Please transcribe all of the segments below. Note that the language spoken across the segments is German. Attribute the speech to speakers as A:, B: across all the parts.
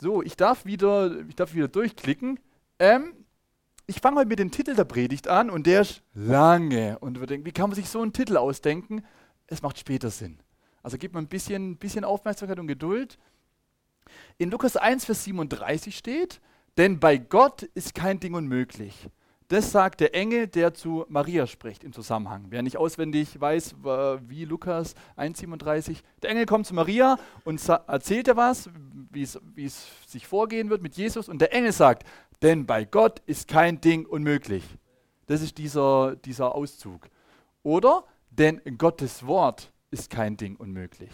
A: So, ich darf wieder, ich darf wieder durchklicken. Ähm, ich fange heute mit dem Titel der Predigt an und der ist lange. Und wir denken, wie kann man sich so einen Titel ausdenken? Es macht später Sinn. Also gibt man ein bisschen, bisschen Aufmerksamkeit und Geduld. In Lukas 1, Vers 37 steht, denn bei Gott ist kein Ding unmöglich. Das sagt der Engel, der zu Maria spricht im Zusammenhang. Wer nicht auswendig weiß, wie Lukas 1,37, der Engel kommt zu Maria und erzählt ihr was, wie es sich vorgehen wird mit Jesus. Und der Engel sagt, denn bei Gott ist kein Ding unmöglich. Das ist dieser, dieser Auszug. Oder, denn Gottes Wort ist kein Ding unmöglich.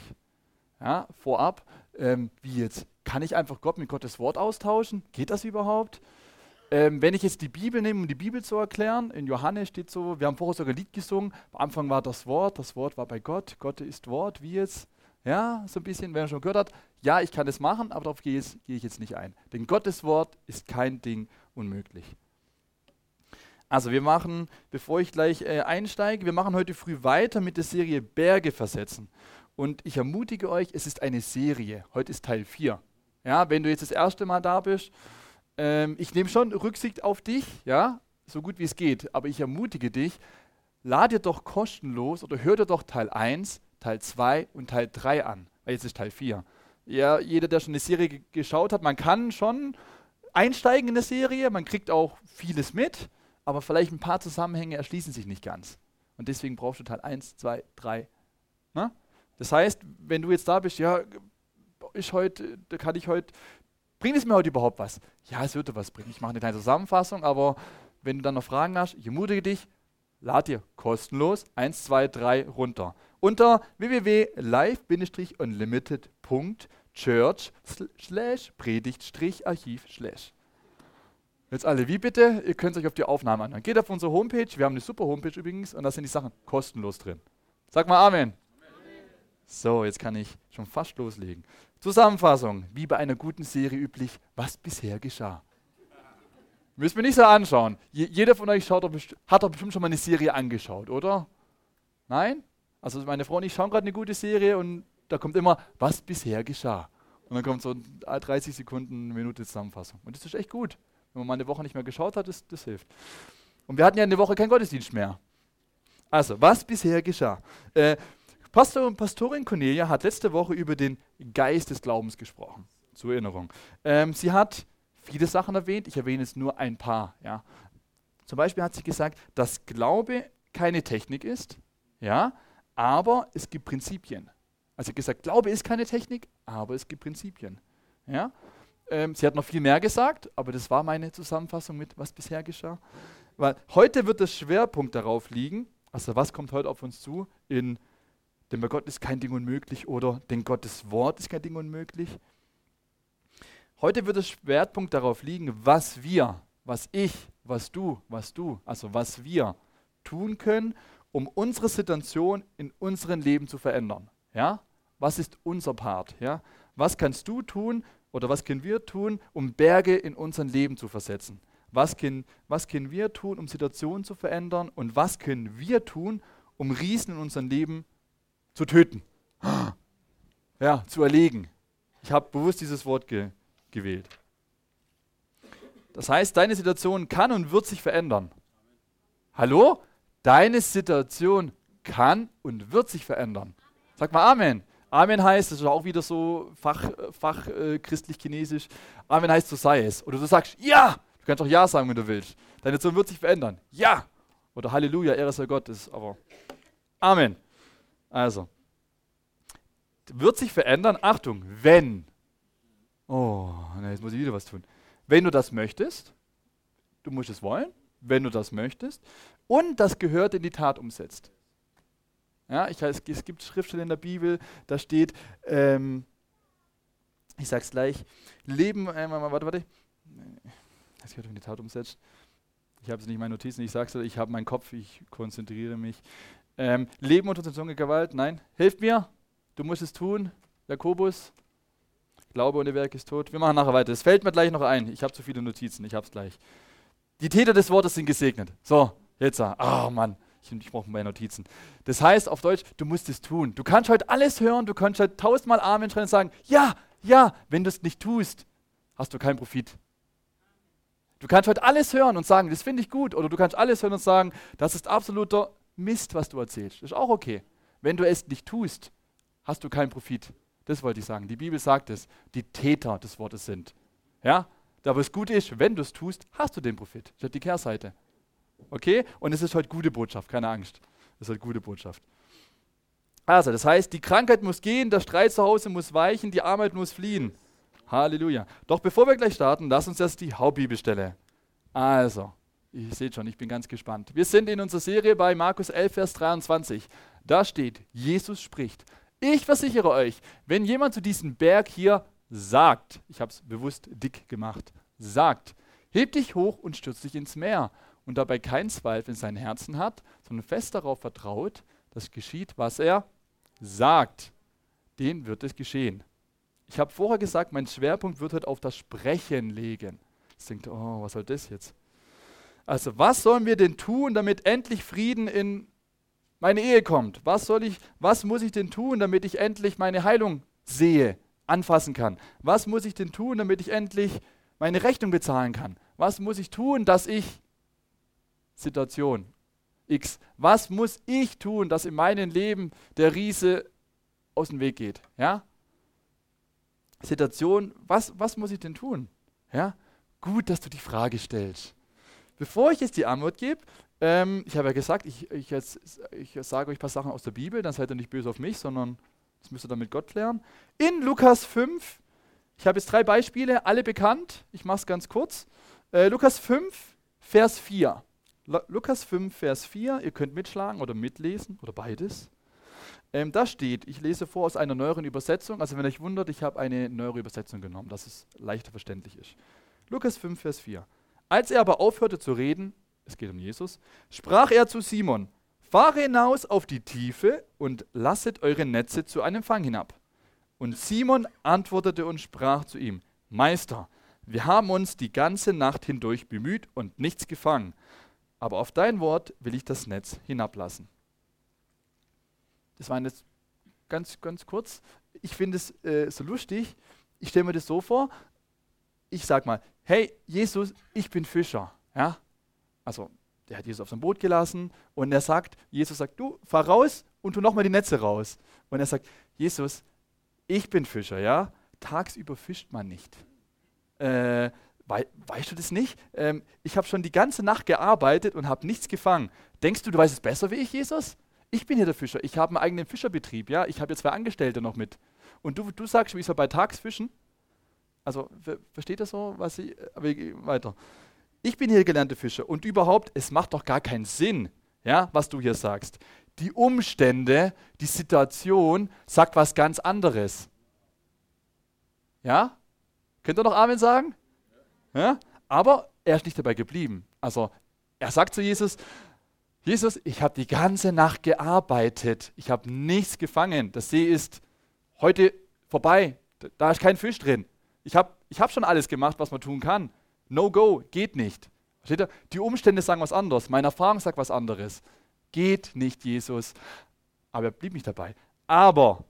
A: Ja, vorab, ähm, wie jetzt? Kann ich einfach Gott mit Gottes Wort austauschen? Geht das überhaupt? Ähm, wenn ich jetzt die Bibel nehme, um die Bibel zu erklären, in Johannes steht so, wir haben vorher sogar ein Lied gesungen, am Anfang war das Wort, das Wort war bei Gott, Gott ist Wort, wie jetzt? Ja, so ein bisschen, wer schon gehört hat, ja, ich kann es machen, aber darauf gehe, gehe ich jetzt nicht ein. Denn Gottes Wort ist kein Ding unmöglich. Also wir machen, bevor ich gleich äh, einsteige, wir machen heute früh weiter mit der Serie Berge versetzen. Und ich ermutige euch, es ist eine Serie. Heute ist Teil 4. Ja, wenn du jetzt das erste Mal da bist, ähm, ich nehme schon Rücksicht auf dich, ja, so gut wie es geht, aber ich ermutige dich, lad dir doch kostenlos oder hör dir doch Teil 1, Teil 2 und Teil 3 an, weil jetzt ist Teil 4. Ja, jeder, der schon eine Serie geschaut hat, man kann schon einsteigen in eine Serie, man kriegt auch vieles mit, aber vielleicht ein paar Zusammenhänge erschließen sich nicht ganz. Und deswegen brauchst du Teil 1, 2, 3. Na? Das heißt, wenn du jetzt da bist, ja, ich heute, da kann ich heute Bringt es mir heute überhaupt was? Ja, es würde was bringen. Ich mache eine kleine Zusammenfassung, aber wenn du dann noch Fragen hast, ich ermutige dich, lad dir kostenlos 1, 2, 3 runter. Unter www.live-unlimited.church slash predigt-archiv slash. Jetzt alle, wie bitte? Ihr könnt euch auf die Aufnahme anhören. Geht auf unsere Homepage, wir haben eine super Homepage übrigens und da sind die Sachen kostenlos drin. Sag mal Amen. So, jetzt kann ich schon fast loslegen. Zusammenfassung, wie bei einer guten Serie üblich, was bisher geschah. Müssen wir nicht so anschauen. Je, jeder von euch schaut, hat doch bestimmt schon mal eine Serie angeschaut, oder? Nein? Also meine Frau und ich schauen gerade eine gute Serie und da kommt immer, was bisher geschah. Und dann kommt so 30 Sekunden, eine Minute Zusammenfassung. Und das ist echt gut. Wenn man mal eine Woche nicht mehr geschaut hat, das, das hilft. Und wir hatten ja eine Woche keinen Gottesdienst mehr. Also, was bisher geschah. Äh, Pastor und Pastorin Cornelia hat letzte Woche über den Geist des Glaubens gesprochen. Zur Erinnerung. Ähm, sie hat viele Sachen erwähnt, ich erwähne jetzt nur ein paar. Ja. Zum Beispiel hat sie gesagt, dass Glaube keine Technik ist, ja, aber es gibt Prinzipien. Also gesagt, Glaube ist keine Technik, aber es gibt Prinzipien. Ja. Ähm, sie hat noch viel mehr gesagt, aber das war meine Zusammenfassung mit, was bisher geschah. Weil heute wird der Schwerpunkt darauf liegen, also was kommt heute auf uns zu in denn bei Gott ist kein Ding unmöglich oder denn Gottes Wort ist kein Ding unmöglich. Heute wird der Schwerpunkt darauf liegen, was wir, was ich, was du, was du, also was wir tun können, um unsere Situation in unserem Leben zu verändern. Ja? Was ist unser Part? Ja? Was kannst du tun oder was können wir tun, um Berge in unserem Leben zu versetzen? Was können, was können wir tun, um Situationen zu verändern? Und was können wir tun, um Riesen in unserem Leben zu töten. Ja, zu erlegen. Ich habe bewusst dieses Wort ge gewählt. Das heißt, deine Situation kann und wird sich verändern. Hallo? Deine Situation kann und wird sich verändern. Sag mal Amen. Amen heißt, das ist auch wieder so fach, fach äh, christlich-chinesisch. Amen heißt, so sei es. Oder du sagst, ja. Du kannst auch Ja sagen, wenn du willst. Deine Situation wird sich verändern. Ja. Oder Halleluja, Ehre sei Gott. Ist aber Amen. Also, wird sich verändern, Achtung, wenn, oh, na, jetzt muss ich wieder was tun. Wenn du das möchtest, du musst es wollen, wenn du das möchtest, und das gehört in die Tat umsetzt. Ja, ich, es, es gibt Schriftstellen in der Bibel, da steht, ähm, ich sag's gleich, Leben, äh, warte, warte, das gehört in die Tat umsetzt. Ich habe es nicht in meinen Notizen, ich sag's ich habe meinen Kopf, ich konzentriere mich. Ähm, Leben unter Zunge Gewalt, nein, hilft mir. Du musst es tun. Jakobus, Glaube ohne Werk ist tot. Wir machen nachher weiter. Es fällt mir gleich noch ein. Ich habe zu viele Notizen, ich habe es gleich. Die Täter des Wortes sind gesegnet. So, jetzt. Ah, oh Mann, ich, ich brauche meine Notizen. Das heißt auf Deutsch, du musst es tun. Du kannst heute alles hören, du kannst heute tausendmal Amen schreien und sagen, ja, ja, wenn du es nicht tust, hast du keinen Profit. Du kannst heute alles hören und sagen, das finde ich gut. Oder du kannst alles hören und sagen, das ist absoluter Mist, was du erzählst. Das ist auch okay. Wenn du es nicht tust, hast du keinen Profit. Das wollte ich sagen. Die Bibel sagt es, die Täter des Wortes sind. Ja? Da, es gut ist, wenn du es tust, hast du den Profit. Das ist die Kehrseite. Okay? Und es ist heute gute Botschaft, keine Angst. Das ist halt gute Botschaft. Also, das heißt, die Krankheit muss gehen, der Streit zu Hause muss weichen, die Arbeit muss fliehen. Halleluja. Doch bevor wir gleich starten, lass uns erst die Hauptbibelstelle. Also, ihr seht schon, ich bin ganz gespannt. Wir sind in unserer Serie bei Markus 11, Vers 23. Da steht, Jesus spricht. Ich versichere euch, wenn jemand zu diesem Berg hier sagt, ich habe es bewusst dick gemacht, sagt, heb dich hoch und stürz dich ins Meer und dabei keinen Zweifel in seinem Herzen hat, sondern fest darauf vertraut, dass geschieht, was er sagt, den wird es geschehen. Ich habe vorher gesagt, mein Schwerpunkt wird heute auf das Sprechen legen. Jetzt denkt, oh, was soll das jetzt? Also, was sollen wir denn tun, damit endlich Frieden in meine Ehe kommt? Was soll ich, was muss ich denn tun, damit ich endlich meine Heilung sehe, anfassen kann? Was muss ich denn tun, damit ich endlich meine Rechnung bezahlen kann? Was muss ich tun, dass ich Situation X. Was muss ich tun, dass in meinem Leben der Riese aus dem Weg geht? Ja? Situation, was, was muss ich denn tun? Ja? Gut, dass du die Frage stellst. Bevor ich jetzt die Antwort gebe, ähm, ich habe ja gesagt, ich, ich, ich sage euch ein paar Sachen aus der Bibel, dann seid ihr nicht böse auf mich, sondern das müsst ihr dann mit Gott klären. In Lukas 5, ich habe jetzt drei Beispiele, alle bekannt, ich mache es ganz kurz. Äh, Lukas 5, Vers 4. Lukas 5, Vers 4, ihr könnt mitschlagen oder mitlesen oder beides. Ähm, da steht, ich lese vor aus einer neueren Übersetzung, also wenn euch wundert, ich habe eine neuere Übersetzung genommen, dass es leichter verständlich ist. Lukas 5, Vers 4. Als er aber aufhörte zu reden, es geht um Jesus, sprach er zu Simon, fahre hinaus auf die Tiefe und lasset eure Netze zu einem Fang hinab. Und Simon antwortete und sprach zu ihm, Meister, wir haben uns die ganze Nacht hindurch bemüht und nichts gefangen aber auf dein Wort will ich das Netz hinablassen. Das war jetzt ganz, ganz kurz. Ich finde es äh, so lustig. Ich stelle mir das so vor. Ich sage mal, hey Jesus, ich bin Fischer. Ja? Also, der hat Jesus auf sein Boot gelassen und er sagt, Jesus sagt, du fahr raus und tu nochmal die Netze raus. Und er sagt, Jesus, ich bin Fischer, ja? Tagsüber fischt man nicht. Äh, We weißt du das nicht? Ähm, ich habe schon die ganze Nacht gearbeitet und habe nichts gefangen. Denkst du, du weißt es besser wie ich, Jesus? Ich bin hier der Fischer. Ich habe einen eigenen Fischerbetrieb. Ja? Ich habe jetzt zwei Angestellte noch mit. Und du, du sagst, wie soll bei Tags fischen? Also, versteht ihr so, was ich. Äh, weiter. Ich bin hier gelernte Fischer und überhaupt, es macht doch gar keinen Sinn, ja, was du hier sagst. Die Umstände, die Situation sagt was ganz anderes. Ja? Könnt ihr noch Amen sagen? Ja? Aber er ist nicht dabei geblieben. Also er sagt zu Jesus, Jesus, ich habe die ganze Nacht gearbeitet, ich habe nichts gefangen, der See ist heute vorbei, da ist kein Fisch drin. Ich habe ich hab schon alles gemacht, was man tun kann. No go, geht nicht. Versteht ihr? Die Umstände sagen was anderes, meine Erfahrung sagt was anderes. Geht nicht, Jesus. Aber er blieb nicht dabei. Aber,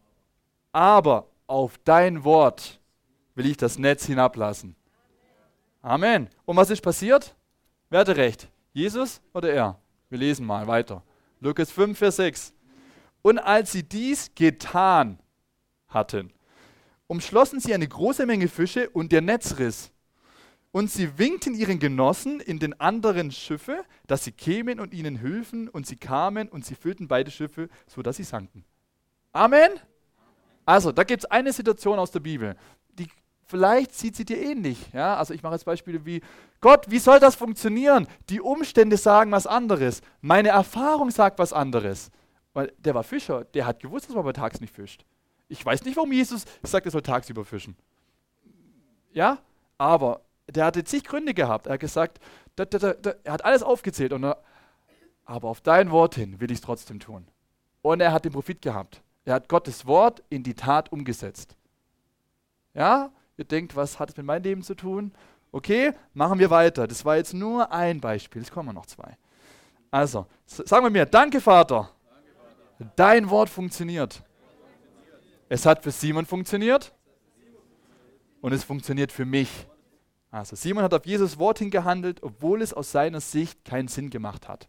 A: aber auf dein Wort will ich das Netz hinablassen. Amen. Und was ist passiert? Wer hatte recht? Jesus oder er? Wir lesen mal weiter. Lukas 5, Vers 6. Und als sie dies getan hatten, umschlossen sie eine große Menge Fische und der Netz riss. Und sie winkten ihren Genossen in den anderen Schiffe, dass sie kämen und ihnen hülfen, und sie kamen und sie füllten beide Schiffe, sodass sie sanken. Amen. Also, da gibt es eine Situation aus der Bibel vielleicht sieht sie dir ähnlich. Ja? Also ich mache jetzt Beispiele wie, Gott, wie soll das funktionieren? Die Umstände sagen was anderes. Meine Erfahrung sagt was anderes. Weil der war Fischer, der hat gewusst, dass man bei Tags nicht fischt. Ich weiß nicht, warum Jesus sagt, er soll tagsüber fischen. Ja, aber der hatte zig Gründe gehabt. Er hat gesagt, da, da, da, er hat alles aufgezählt. Und er, aber auf dein Wort hin will ich es trotzdem tun. Und er hat den Profit gehabt. Er hat Gottes Wort in die Tat umgesetzt. Ja, Ihr denkt, was hat es mit meinem Leben zu tun? Okay, machen wir weiter. Das war jetzt nur ein Beispiel. Es kommen noch zwei. Also, sagen wir mir, danke Vater. danke Vater. Dein Wort funktioniert. Es hat für Simon funktioniert und es funktioniert für mich. Also Simon hat auf Jesus Wort hingehandelt, obwohl es aus seiner Sicht keinen Sinn gemacht hat.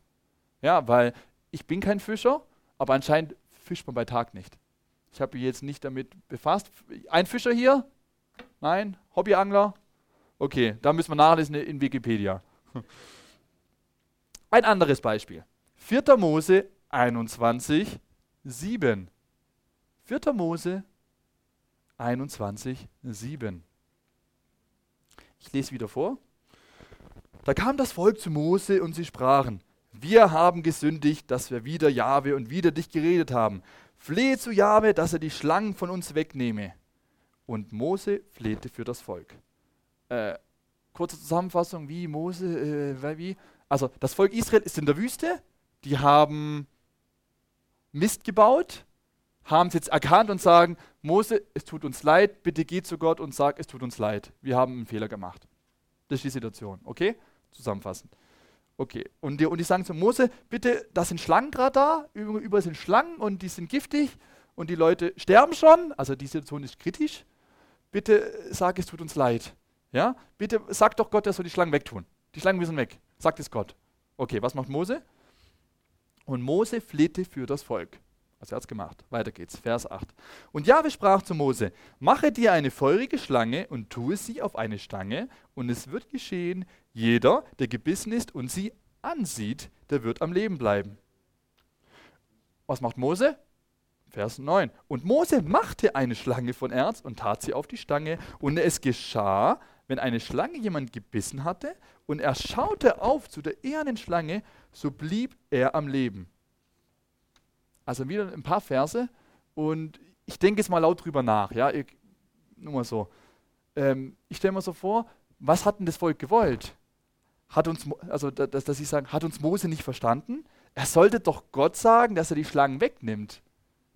A: Ja, weil ich bin kein Fischer, aber anscheinend fischt man bei Tag nicht. Ich habe mich jetzt nicht damit befasst. Ein Fischer hier? Nein? Hobbyangler? Okay, da müssen wir nachlesen in Wikipedia. Ein anderes Beispiel. 4. Mose 21, 7. 4. Mose 21, 7. Ich lese wieder vor. Da kam das Volk zu Mose und sie sprachen, wir haben gesündigt, dass wir wieder Jahwe und wieder dich geredet haben. Flehe zu Jahwe, dass er die Schlangen von uns wegnehme. Und Mose flehte für das Volk. Äh, kurze Zusammenfassung, wie Mose, äh, wie? Also das Volk Israel ist in der Wüste, die haben Mist gebaut, haben es jetzt erkannt und sagen, Mose, es tut uns leid, bitte geh zu Gott und sag, es tut uns leid. Wir haben einen Fehler gemacht. Das ist die Situation, okay? Zusammenfassend. Okay, und die, und die sagen zu Mose, bitte, da sind Schlangen gerade da, über, über sind Schlangen und die sind giftig und die Leute sterben schon, also die Situation ist kritisch. Bitte sag, es tut uns leid. Ja? Bitte sag doch Gott, er soll die Schlangen wegtun. Die Schlangen müssen weg. Sagt es Gott. Okay, was macht Mose? Und Mose flehte für das Volk. Also er hat es gemacht. Weiter geht's. Vers 8. Und Jahwe sprach zu Mose: Mache dir eine feurige Schlange und tue sie auf eine Stange, und es wird geschehen, jeder, der gebissen ist und sie ansieht, der wird am Leben bleiben. Was macht Mose? Vers 9. Und Mose machte eine Schlange von Erz und tat sie auf die Stange, und es geschah, wenn eine Schlange jemand gebissen hatte und er schaute auf zu der ehernen Schlange, so blieb er am Leben. Also wieder ein paar Verse und ich denke jetzt mal laut drüber nach. Ja, ich, nur mal so. Ähm, ich stelle mir so vor, was hat denn das Volk gewollt? Hat uns, also dass, dass sie sagen, hat uns Mose nicht verstanden? Er sollte doch Gott sagen, dass er die Schlangen wegnimmt.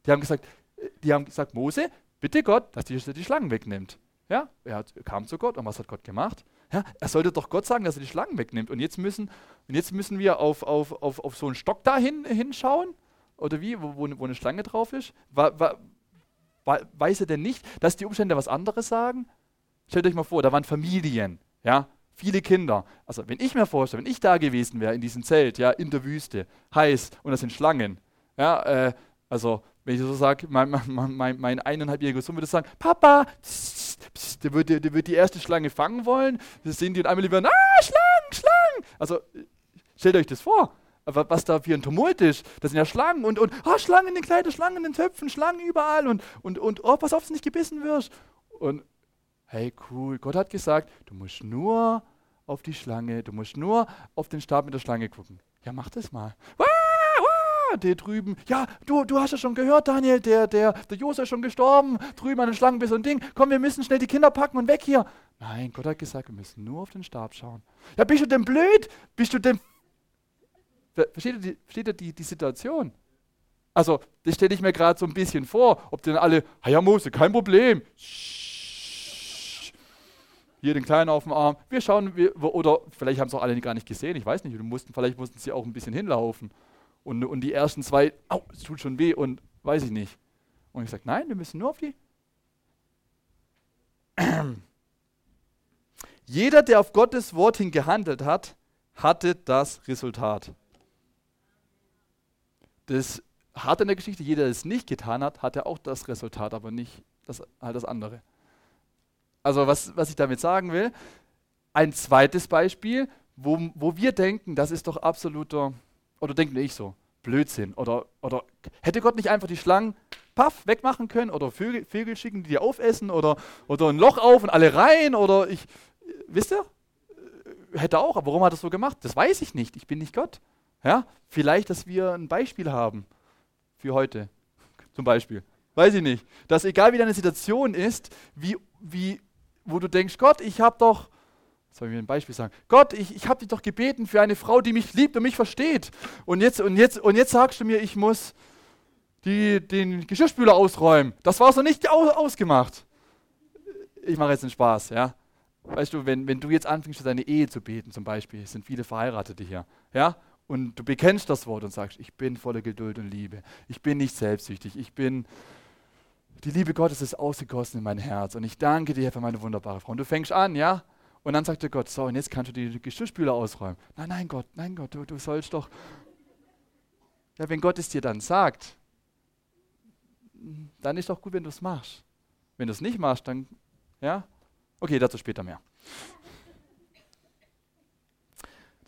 A: Die haben gesagt, äh, die haben gesagt, Mose, bitte Gott, dass er die Schlangen wegnimmt. Ja, er hat, kam zu Gott und was hat Gott gemacht? Ja, er sollte doch Gott sagen, dass er die Schlangen wegnimmt. Und jetzt müssen, und jetzt müssen wir auf, auf, auf, auf so einen Stock da hin, hinschauen oder wie, wo, wo, eine Schlange drauf ist? Wa, wa, wa, weiß er denn nicht, dass die Umstände was anderes sagen? Stellt euch mal vor, da waren Familien, ja, viele Kinder. Also wenn ich mir vorstelle, wenn ich da gewesen wäre in diesem Zelt, ja, in der Wüste, heiß und das sind Schlangen, ja, äh, also wenn ich so sage, mein, mein, mein, mein eineinhalbjähriger Sohn würde sagen, Papa, der, wird, der, wird die erste Schlange fangen wollen, das sehen die und einmal lieber, ah, Schlangen, Schlangen. Also stellt euch das vor was da für ein Tumult ist. Das sind ja Schlangen und, und oh, Schlangen in den Kleidern, Schlangen in den Töpfen, Schlangen überall und, und, und oh, pass auf, dass du nicht gebissen wirst. Und hey, cool, Gott hat gesagt, du musst nur auf die Schlange, du musst nur auf den Stab mit der Schlange gucken. Ja, mach das mal. Ah, der drüben, ja, du, du hast ja schon gehört, Daniel, der, der, der Josef ist schon gestorben, drüben an den Schlangenbiss und Ding. Komm, wir müssen schnell die Kinder packen und weg hier. Nein, Gott hat gesagt, wir müssen nur auf den Stab schauen. Ja, bist du denn blöd? Bist du denn Versteht ihr die, versteht ihr die, die Situation? Also, das stelle ich mir gerade so ein bisschen vor, ob denn alle, ja Mose, kein Problem. Hier den Kleinen auf dem Arm. Wir schauen, wir, oder vielleicht haben es auch alle gar nicht gesehen, ich weiß nicht. Mussten, vielleicht mussten sie auch ein bisschen hinlaufen. Und, und die ersten zwei, au, es tut schon weh und weiß ich nicht. Und ich sage, nein, wir müssen nur auf die. Jeder, der auf Gottes Wort hin gehandelt hat, hatte das Resultat das hart in der Geschichte, jeder, der es nicht getan hat, hatte auch das Resultat, aber nicht das, halt das andere. Also was, was ich damit sagen will, ein zweites Beispiel, wo, wo wir denken, das ist doch absoluter, oder denken ich so, Blödsinn. Oder, oder hätte Gott nicht einfach die Schlangen paff wegmachen können oder Vögel, Vögel schicken, die die aufessen oder, oder ein Loch auf und alle rein oder ich, wisst ihr? Hätte auch, aber warum hat er es so gemacht? Das weiß ich nicht. Ich bin nicht Gott. Ja, vielleicht, dass wir ein Beispiel haben für heute, zum Beispiel. Weiß ich nicht. Dass egal wie deine Situation ist, wie, wie, wo du denkst, Gott, ich habe doch, soll ich mir ein Beispiel sagen, Gott, ich, ich habe dich doch gebeten für eine Frau, die mich liebt und mich versteht. Und jetzt, und jetzt, und jetzt sagst du mir, ich muss die, den Geschirrspüler ausräumen. Das war so nicht aus, ausgemacht. Ich mache jetzt einen Spaß, ja. Weißt du, wenn, wenn du jetzt anfängst, für deine Ehe zu beten, zum Beispiel, sind viele Verheiratete hier, ja, und du bekennst das Wort und sagst, ich bin voller Geduld und Liebe. Ich bin nicht selbstsüchtig. Ich bin, die Liebe Gottes ist ausgegossen in mein Herz. Und ich danke dir für meine wunderbare Frau. Und du fängst an, ja? Und dann sagte Gott, so, und jetzt kannst du die Geschirrspüler ausräumen. Nein, nein, Gott, nein, Gott, du, du sollst doch. Ja, wenn Gott es dir dann sagt, dann ist doch gut, wenn du es machst. Wenn du es nicht machst, dann, ja. Okay, dazu später mehr.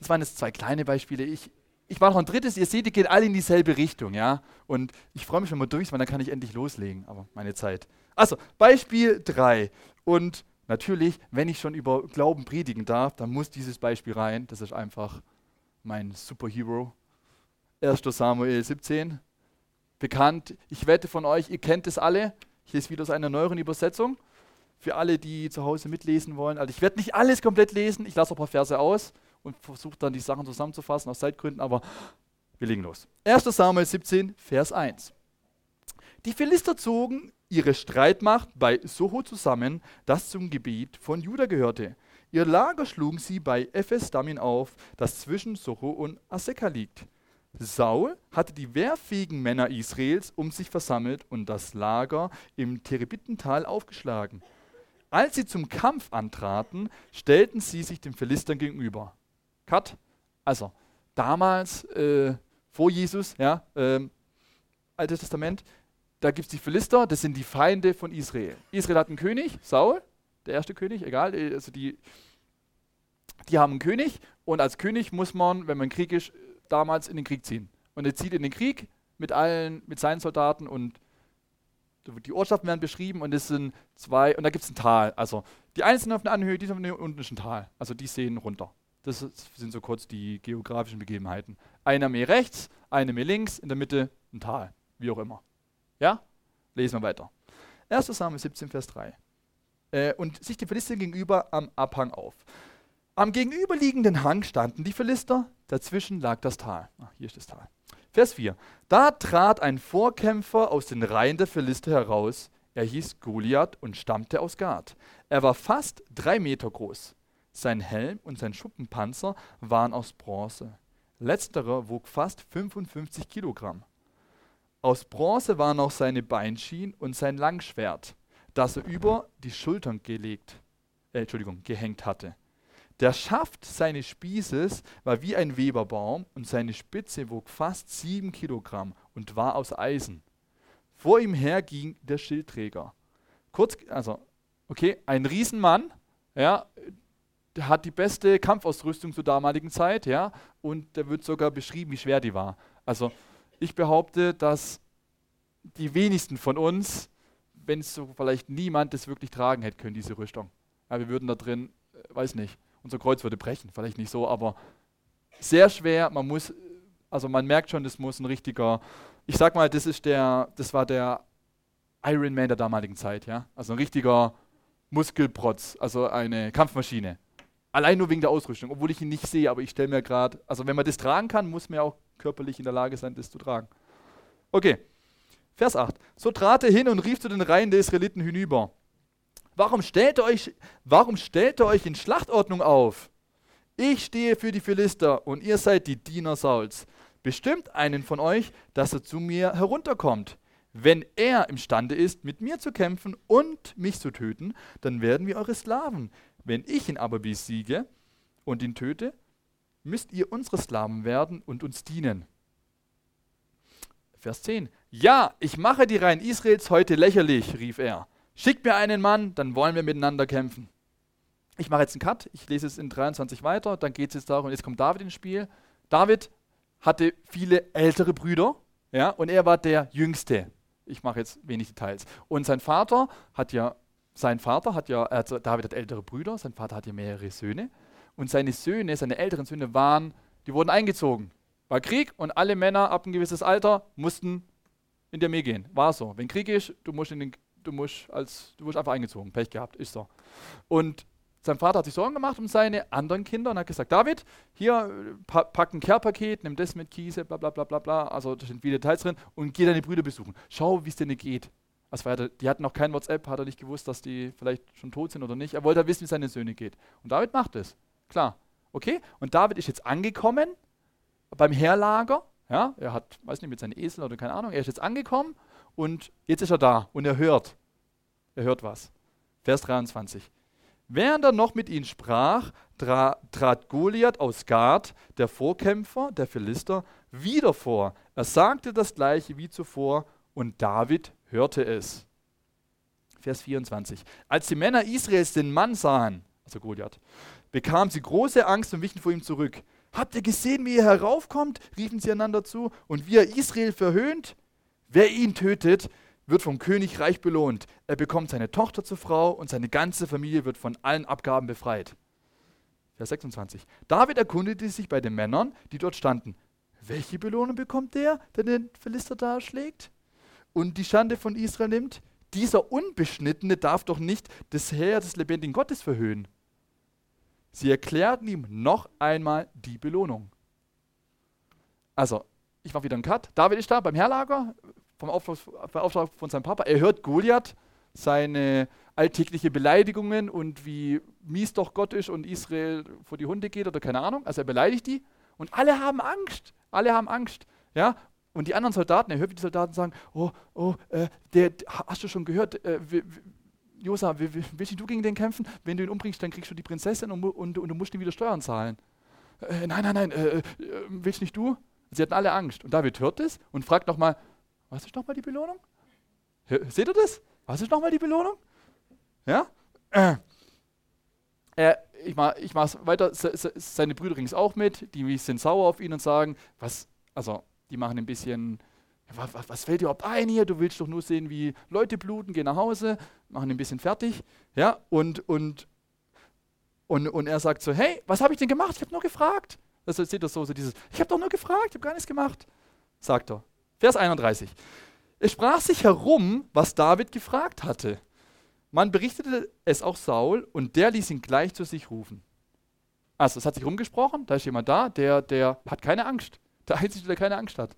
A: Das waren jetzt zwei kleine Beispiele. Ich, ich war noch ein drittes, ihr seht, die gehen alle in dieselbe Richtung, ja. Und ich freue mich, wenn wir durch sind, weil dann kann ich endlich loslegen, aber meine Zeit. Also, Beispiel 3. Und natürlich, wenn ich schon über Glauben predigen darf, dann muss dieses Beispiel rein. Das ist einfach mein Superhero. 1. Samuel 17. Bekannt. Ich wette von euch, ihr kennt es alle. Hier ist wieder so eine neueren Übersetzung. Für alle, die zu Hause mitlesen wollen. Also ich werde nicht alles komplett lesen, ich lasse ein paar Verse aus und versuche dann die Sachen zusammenzufassen aus Zeitgründen, aber wir legen los. 1. Samuel 17, Vers 1. Die Philister zogen ihre Streitmacht bei Soho zusammen, das zum Gebiet von Juda gehörte. Ihr Lager schlugen sie bei Ephes Damin auf, das zwischen Soho und Aseka liegt. Saul hatte die wehrfähigen Männer Israels um sich versammelt und das Lager im Terebitental aufgeschlagen. Als sie zum Kampf antraten, stellten sie sich den Philistern gegenüber. Cut. Also, damals, äh, vor Jesus, ja, äh, Altes Testament, da gibt es die Philister, das sind die Feinde von Israel. Israel hat einen König, Saul, der erste König, egal, äh, also die, die haben einen König und als König muss man, wenn man Krieg ist, damals in den Krieg ziehen. Und er zieht in den Krieg mit allen, mit seinen Soldaten und die Ortschaften werden beschrieben und es sind zwei, und da gibt es ein Tal. Also die einen sind auf einer Anhöhe, die sind auf einem unten ist ein Tal. Also die sehen runter. Das sind so kurz die geografischen Begebenheiten. Eine Armee rechts, eine Armee links, in der Mitte ein Tal, wie auch immer. Ja? Lesen wir weiter. 1. Samuel 17, Vers 3. Äh, und sich die Philister gegenüber am Abhang auf. Am gegenüberliegenden Hang standen die Philister, dazwischen lag das Tal. Ach, hier ist das Tal. Vers 4. Da trat ein Vorkämpfer aus den Reihen der Philister heraus. Er hieß Goliath und stammte aus Gad. Er war fast drei Meter groß. Sein Helm und sein Schuppenpanzer waren aus Bronze. Letzterer wog fast 55 Kilogramm. Aus Bronze waren auch seine Beinschienen und sein Langschwert, das er über die Schultern gelegt, äh, Entschuldigung, gehängt hatte. Der Schaft seines Spießes war wie ein Weberbaum und seine Spitze wog fast sieben Kilogramm und war aus Eisen. Vor ihm her ging der Schildträger. Kurz, also, okay, ein Riesenmann, ja, hat die beste Kampfausrüstung zur damaligen Zeit, ja, und da wird sogar beschrieben, wie schwer die war. Also ich behaupte, dass die wenigsten von uns, wenn es so vielleicht niemand das wirklich tragen hätte können, diese Rüstung. Ja, wir würden da drin, äh, weiß nicht, unser Kreuz würde brechen, vielleicht nicht so, aber sehr schwer. Man muss, also man merkt schon, das muss ein richtiger, ich sag mal, das ist der, das war der Iron Man der damaligen Zeit, ja, also ein richtiger Muskelprotz, also eine Kampfmaschine. Allein nur wegen der Ausrüstung, obwohl ich ihn nicht sehe, aber ich stelle mir gerade, also wenn man das tragen kann, muss man ja auch körperlich in der Lage sein, das zu tragen. Okay, Vers 8. So trat er hin und rief zu den Reihen der Israeliten hinüber. Warum stellt ihr euch, warum stellt ihr euch in Schlachtordnung auf? Ich stehe für die Philister und ihr seid die Diener Sauls. Bestimmt einen von euch, dass er zu mir herunterkommt. Wenn er imstande ist, mit mir zu kämpfen und mich zu töten, dann werden wir eure Sklaven. Wenn ich ihn aber besiege und ihn töte, müsst ihr unsere Sklaven werden und uns dienen. Vers 10. Ja, ich mache die Reihen Israels heute lächerlich, rief er. Schickt mir einen Mann, dann wollen wir miteinander kämpfen. Ich mache jetzt einen Cut, ich lese es in 23 weiter, dann geht es jetzt darum, jetzt kommt David ins Spiel. David hatte viele ältere Brüder, ja, und er war der Jüngste. Ich mache jetzt wenig Details. Und sein Vater hat ja sein Vater hat ja, also David hat ältere Brüder, sein Vater hat ja mehrere Söhne. Und seine Söhne, seine älteren Söhne waren, die wurden eingezogen. War Krieg und alle Männer ab ein gewisses Alter mussten in die Armee gehen. War so. Wenn Krieg ist, du musst, in den, du musst, als, du musst einfach eingezogen. Pech gehabt, ist so. Und sein Vater hat sich Sorgen gemacht um seine anderen Kinder und hat gesagt, David, hier, pack ein Care-Paket, nimm das mit Kiese, bla bla bla bla bla, also da sind viele Details drin und geh deine Brüder besuchen. Schau, wie es denen geht. Also die hatten noch kein WhatsApp, hat er nicht gewusst, dass die vielleicht schon tot sind oder nicht. Er wollte wissen, wie seine Söhne geht. Und David macht es. Klar. Okay? Und David ist jetzt angekommen beim Herlager. Ja, er hat, weiß nicht, mit seinen Esel oder keine Ahnung, er ist jetzt angekommen und jetzt ist er da und er hört. Er hört was. Vers 23. Während er noch mit ihnen sprach, tra trat Goliath aus Gad, der Vorkämpfer der Philister, wieder vor. Er sagte das gleiche wie zuvor und David hörte es. Vers 24. Als die Männer Israels den Mann sahen, also Goliath, bekamen sie große Angst und wichen vor ihm zurück. Habt ihr gesehen, wie er heraufkommt? riefen sie einander zu. Und wie er Israel verhöhnt? Wer ihn tötet, wird vom König reich belohnt. Er bekommt seine Tochter zur Frau und seine ganze Familie wird von allen Abgaben befreit. Vers 26. David erkundigte sich bei den Männern, die dort standen. Welche Belohnung bekommt der, der den Philister da schlägt und die Schande von Israel nimmt? Dieser Unbeschnittene darf doch nicht das Heer des lebendigen Gottes verhöhnen. Sie erklärten ihm noch einmal die Belohnung. Also, ich mache wieder einen Cut. David ist da beim Herlager, vom Auftrag von seinem Papa. Er hört Goliath, seine alltägliche Beleidigungen und wie mies doch Gott ist und Israel vor die Hunde geht oder keine Ahnung. Also er beleidigt die und alle haben Angst. Alle haben Angst. Ja? Und die anderen Soldaten, er hört, wie die Soldaten sagen, oh, oh, äh, der, hast du schon gehört, äh, Josa, willst du gegen den kämpfen? Wenn du ihn umbringst, dann kriegst du die Prinzessin und, und, und du musst ihm wieder Steuern zahlen. Äh, nein, nein, nein, äh, äh, willst nicht du? Sie hatten alle Angst. Und David hört es und fragt nochmal, was ist nochmal die Belohnung? Seht ihr das? Was ist nochmal die Belohnung? Ja? Äh, ich mache ich mach's weiter. seine Brüder ringen es auch mit. Die sind sauer auf ihn und sagen, was, also, die machen ein bisschen was, fällt dir überhaupt ein hier? Du willst doch nur sehen, wie Leute bluten, geh nach Hause, machen ein bisschen fertig. Ja, und, und, und, und er sagt so, hey, was habe ich denn gemacht? Ich habe nur gefragt. Also seht ihr so, so dieses, ich habe doch nur gefragt, ich habe gar nichts gemacht, sagt er. Vers 31. Es sprach sich herum, was David gefragt hatte. Man berichtete es auch Saul und der ließ ihn gleich zu sich rufen. Also es hat sich rumgesprochen, da ist jemand da, der, der hat keine Angst. Der Einzige, der keine Angst hat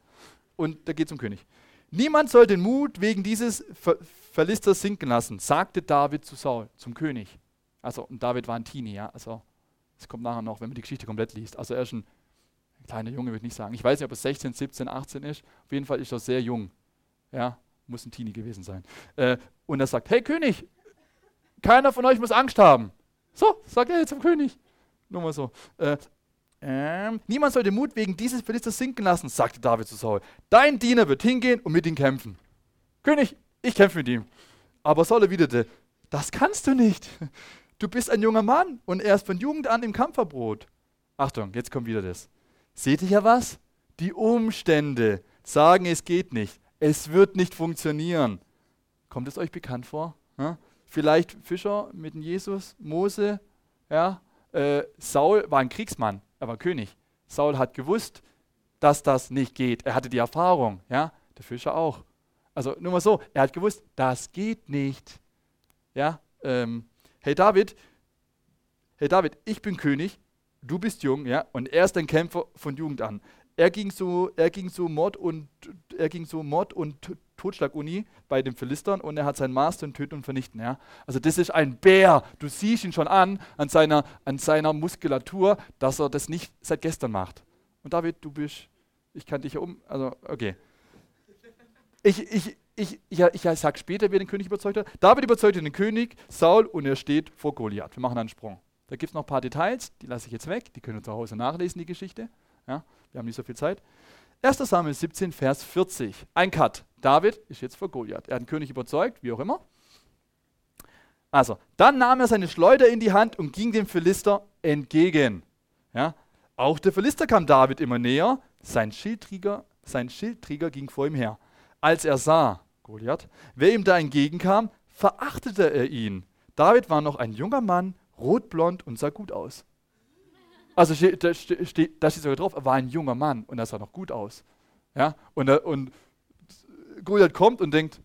A: und da geht zum König. Niemand soll den Mut wegen dieses Ver Verlisters sinken lassen, sagte David zu Saul, zum König. Also, und David war ein Teenie, ja. Also, das kommt nachher noch, wenn man die Geschichte komplett liest. Also, er ist ein kleiner Junge, würde ich nicht sagen. Ich weiß nicht, ob er 16, 17, 18 ist. Auf jeden Fall ist er sehr jung. Ja, muss ein Teenie gewesen sein. Äh, und er sagt: Hey König, keiner von euch muss Angst haben. So, sagt er zum König. Nur mal so. Äh, ähm, niemand soll den Mut wegen dieses Philisters sinken lassen, sagte David zu Saul. Dein Diener wird hingehen und mit ihm kämpfen. König, ich kämpfe mit ihm. Aber Saul erwiderte, das kannst du nicht. Du bist ein junger Mann und er ist von Jugend an im Kampfverbot. Achtung, jetzt kommt wieder das. Seht ihr ja was? Die Umstände sagen, es geht nicht. Es wird nicht funktionieren. Kommt es euch bekannt vor? Ja? Vielleicht Fischer mit Jesus, Mose, ja? Äh, Saul war ein Kriegsmann er war König. Saul hat gewusst, dass das nicht geht. Er hatte die Erfahrung, ja, der Fischer auch. Also nur mal so, er hat gewusst, das geht nicht. Ja, ähm, hey David, hey David, ich bin König, du bist jung, ja, und er ist ein Kämpfer von Jugend an. Er ging so, er ging so Mord und er ging so Mord und Totschlaguni bei den Philistern und er hat seinen Master in Töten und Vernichten. Ja? Also das ist ein Bär. Du siehst ihn schon an, an seiner, an seiner Muskulatur, dass er das nicht seit gestern macht. Und David, du bist, ich kann dich ja um, also okay. Ich, ich, ich, ich, ich sage später, wer den König überzeugt hat. David überzeugte den König, Saul, und er steht vor Goliath. Wir machen einen Sprung. Da gibt es noch ein paar Details, die lasse ich jetzt weg, die können wir zu Hause nachlesen, die Geschichte. Ja? Wir haben nicht so viel Zeit. 1. Samuel 17, Vers 40. Ein Cut. David ist jetzt vor Goliath. Er hat den König überzeugt, wie auch immer. Also, dann nahm er seine Schleuder in die Hand und ging dem Philister entgegen. Ja? Auch der Philister kam David immer näher. Sein Schildträger, sein Schildträger ging vor ihm her. Als er sah, Goliath, wer ihm da entgegenkam, verachtete er ihn. David war noch ein junger Mann, rotblond und sah gut aus. Also da steht, sogar drauf, er war ein junger Mann und er sah noch gut aus. Ja? Und, und Goliath kommt und denkt,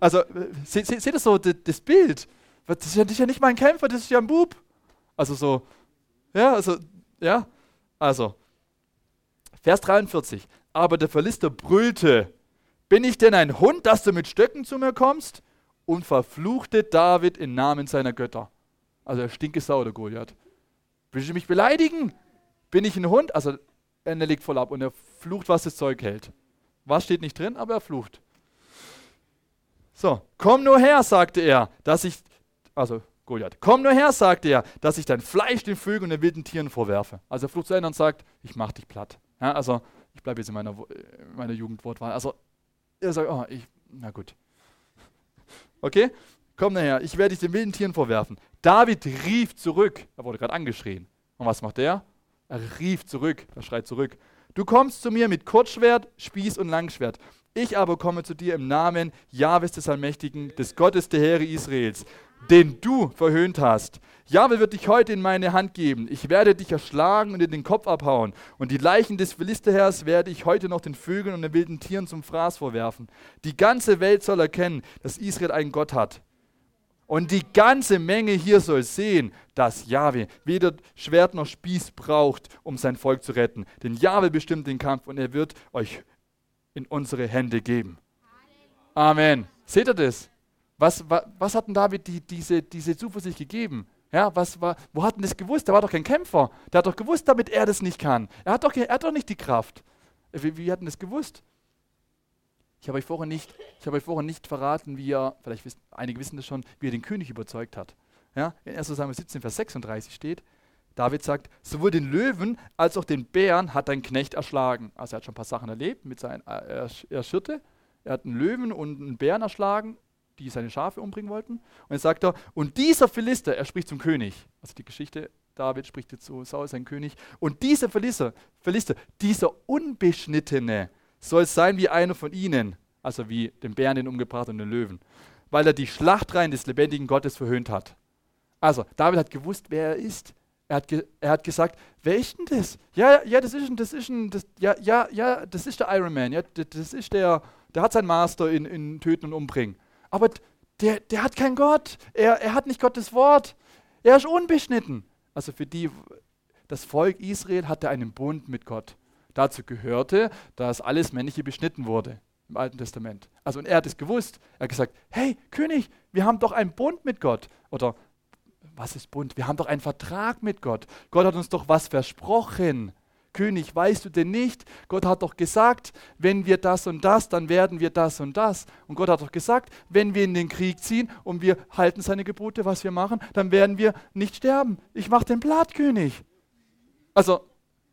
A: also seht se, se so, das Bild, das ist, ja, das ist ja nicht mein Kämpfer, das ist ja ein Bub. Also so, ja, also, ja, also, Vers 43, aber der Verlister brüllte, bin ich denn ein Hund, dass du mit Stöcken zu mir kommst? Und verfluchte David im Namen seiner Götter. Also er stinkesau, der Goliath. Willst du mich beleidigen? Bin ich ein Hund? Also er legt voll ab und er flucht, was das Zeug hält. Was steht nicht drin, aber er flucht. So, komm nur her, sagte er, dass ich, also Goliath, komm nur her, sagte er, dass ich dein Fleisch den Vögeln und den wilden Tieren vorwerfe. Also er flucht zu Ende und sagt, ich mach dich platt. Ja, also ich bleibe jetzt in meiner, in meiner Jugendwortwahl. Also er sagt, oh, ich, na gut. Okay, komm nachher, ich werde dich den wilden Tieren vorwerfen. David rief zurück. Er wurde gerade angeschrien. Und was macht er? Er rief zurück, er schreit zurück. Du kommst zu mir mit Kurzschwert, Spieß und Langschwert. Ich aber komme zu dir im Namen Jahwes des Allmächtigen, des Gottes der Heere Israels, den du verhöhnt hast. Jahwe wird dich heute in meine Hand geben. Ich werde dich erschlagen und in den Kopf abhauen. Und die Leichen des Philisterherrs werde ich heute noch den Vögeln und den wilden Tieren zum Fraß vorwerfen. Die ganze Welt soll erkennen, dass Israel einen Gott hat. Und die ganze Menge hier soll sehen, dass Jahwe weder Schwert noch Spieß braucht, um sein Volk zu retten. Denn Jahwe bestimmt den Kampf und er wird euch in unsere Hände geben. Amen. Seht ihr das? Was, was, was hat denn David die, diese, diese Zuversicht gegeben? Ja, was war, wo hat denn das gewusst? Der war doch kein Kämpfer. Der hat doch gewusst, damit er das nicht kann. Er hat doch, er hat doch nicht die Kraft. Wie, wie hat denn das gewusst? Ich habe euch vorher nicht, ich habe euch vorher nicht verraten, wie er, vielleicht wissen, einige wissen das schon, wie er den König überzeugt hat. Ja, in 1. Samuel 17, Vers 36 steht, David sagt, sowohl den Löwen als auch den Bären hat dein Knecht erschlagen. Also er hat schon ein paar Sachen erlebt mit seinen, äh, er, er schirrte, er hat einen Löwen und einen Bären erschlagen, die seine Schafe umbringen wollten. Und jetzt sagt er, und dieser Philister, er spricht zum König, also die Geschichte, David spricht jetzt zu Saul, sein König, und dieser Philister, Philister dieser Unbeschnittene, soll sein wie einer von ihnen, also wie den Bären, den umgebracht und den Löwen, weil er die Schlachtreihen des lebendigen Gottes verhöhnt hat. Also, David hat gewusst, wer er ist. Er hat, er hat gesagt, wer ist denn das? Ja, ja, das ist ein, das ist ein, das, ja, ja, ja, das ist der Iron Man. Ja, das ist der, der hat seinen Master in, in Töten und Umbringen. Aber der, der hat keinen Gott. Er, er hat nicht Gottes Wort. Er ist unbeschnitten. Also für die, das Volk Israel hatte einen Bund mit Gott. Dazu gehörte, dass alles Männliche beschnitten wurde im Alten Testament. Also und er hat es gewusst. Er hat gesagt, hey König, wir haben doch einen Bund mit Gott. Oder was ist Bund? Wir haben doch einen Vertrag mit Gott. Gott hat uns doch was versprochen. König, weißt du denn nicht? Gott hat doch gesagt, wenn wir das und das, dann werden wir das und das. Und Gott hat doch gesagt, wenn wir in den Krieg ziehen und wir halten seine Gebote, was wir machen, dann werden wir nicht sterben. Ich mache den Blattkönig. Also,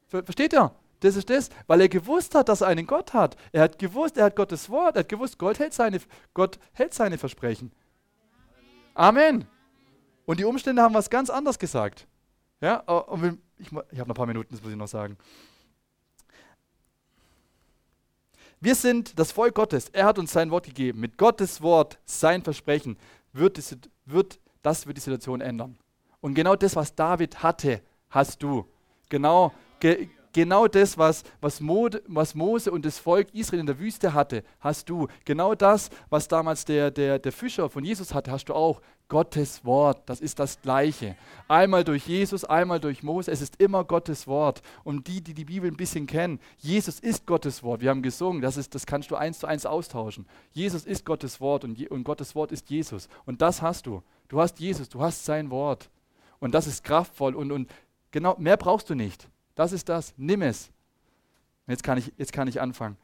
A: versteht ihr? Das ist das, weil er gewusst hat, dass er einen Gott hat. Er hat gewusst, er hat Gottes Wort, er hat gewusst, Gott hält seine, Gott hält seine Versprechen. Amen. Und die Umstände haben was ganz anderes gesagt. Ja, und ich, ich habe noch ein paar Minuten, das muss ich noch sagen. Wir sind das Volk Gottes. Er hat uns sein Wort gegeben. Mit Gottes Wort, sein Versprechen, wird, die, wird das wird die Situation ändern. Und genau das, was David hatte, hast du. Genau, ge, genau das, was, was, Mode, was Mose und das Volk Israel in der Wüste hatte, hast du. Genau das, was damals der, der, der Fischer von Jesus hatte, hast du auch. Gottes Wort, das ist das Gleiche. Einmal durch Jesus, einmal durch Mose, es ist immer Gottes Wort. Und die, die die Bibel ein bisschen kennen, Jesus ist Gottes Wort. Wir haben gesungen, das, ist, das kannst du eins zu eins austauschen. Jesus ist Gottes Wort und, und Gottes Wort ist Jesus. Und das hast du. Du hast Jesus, du hast sein Wort. Und das ist kraftvoll und, und genau, mehr brauchst du nicht. Das ist das. Nimm es. Jetzt kann ich, jetzt kann ich anfangen.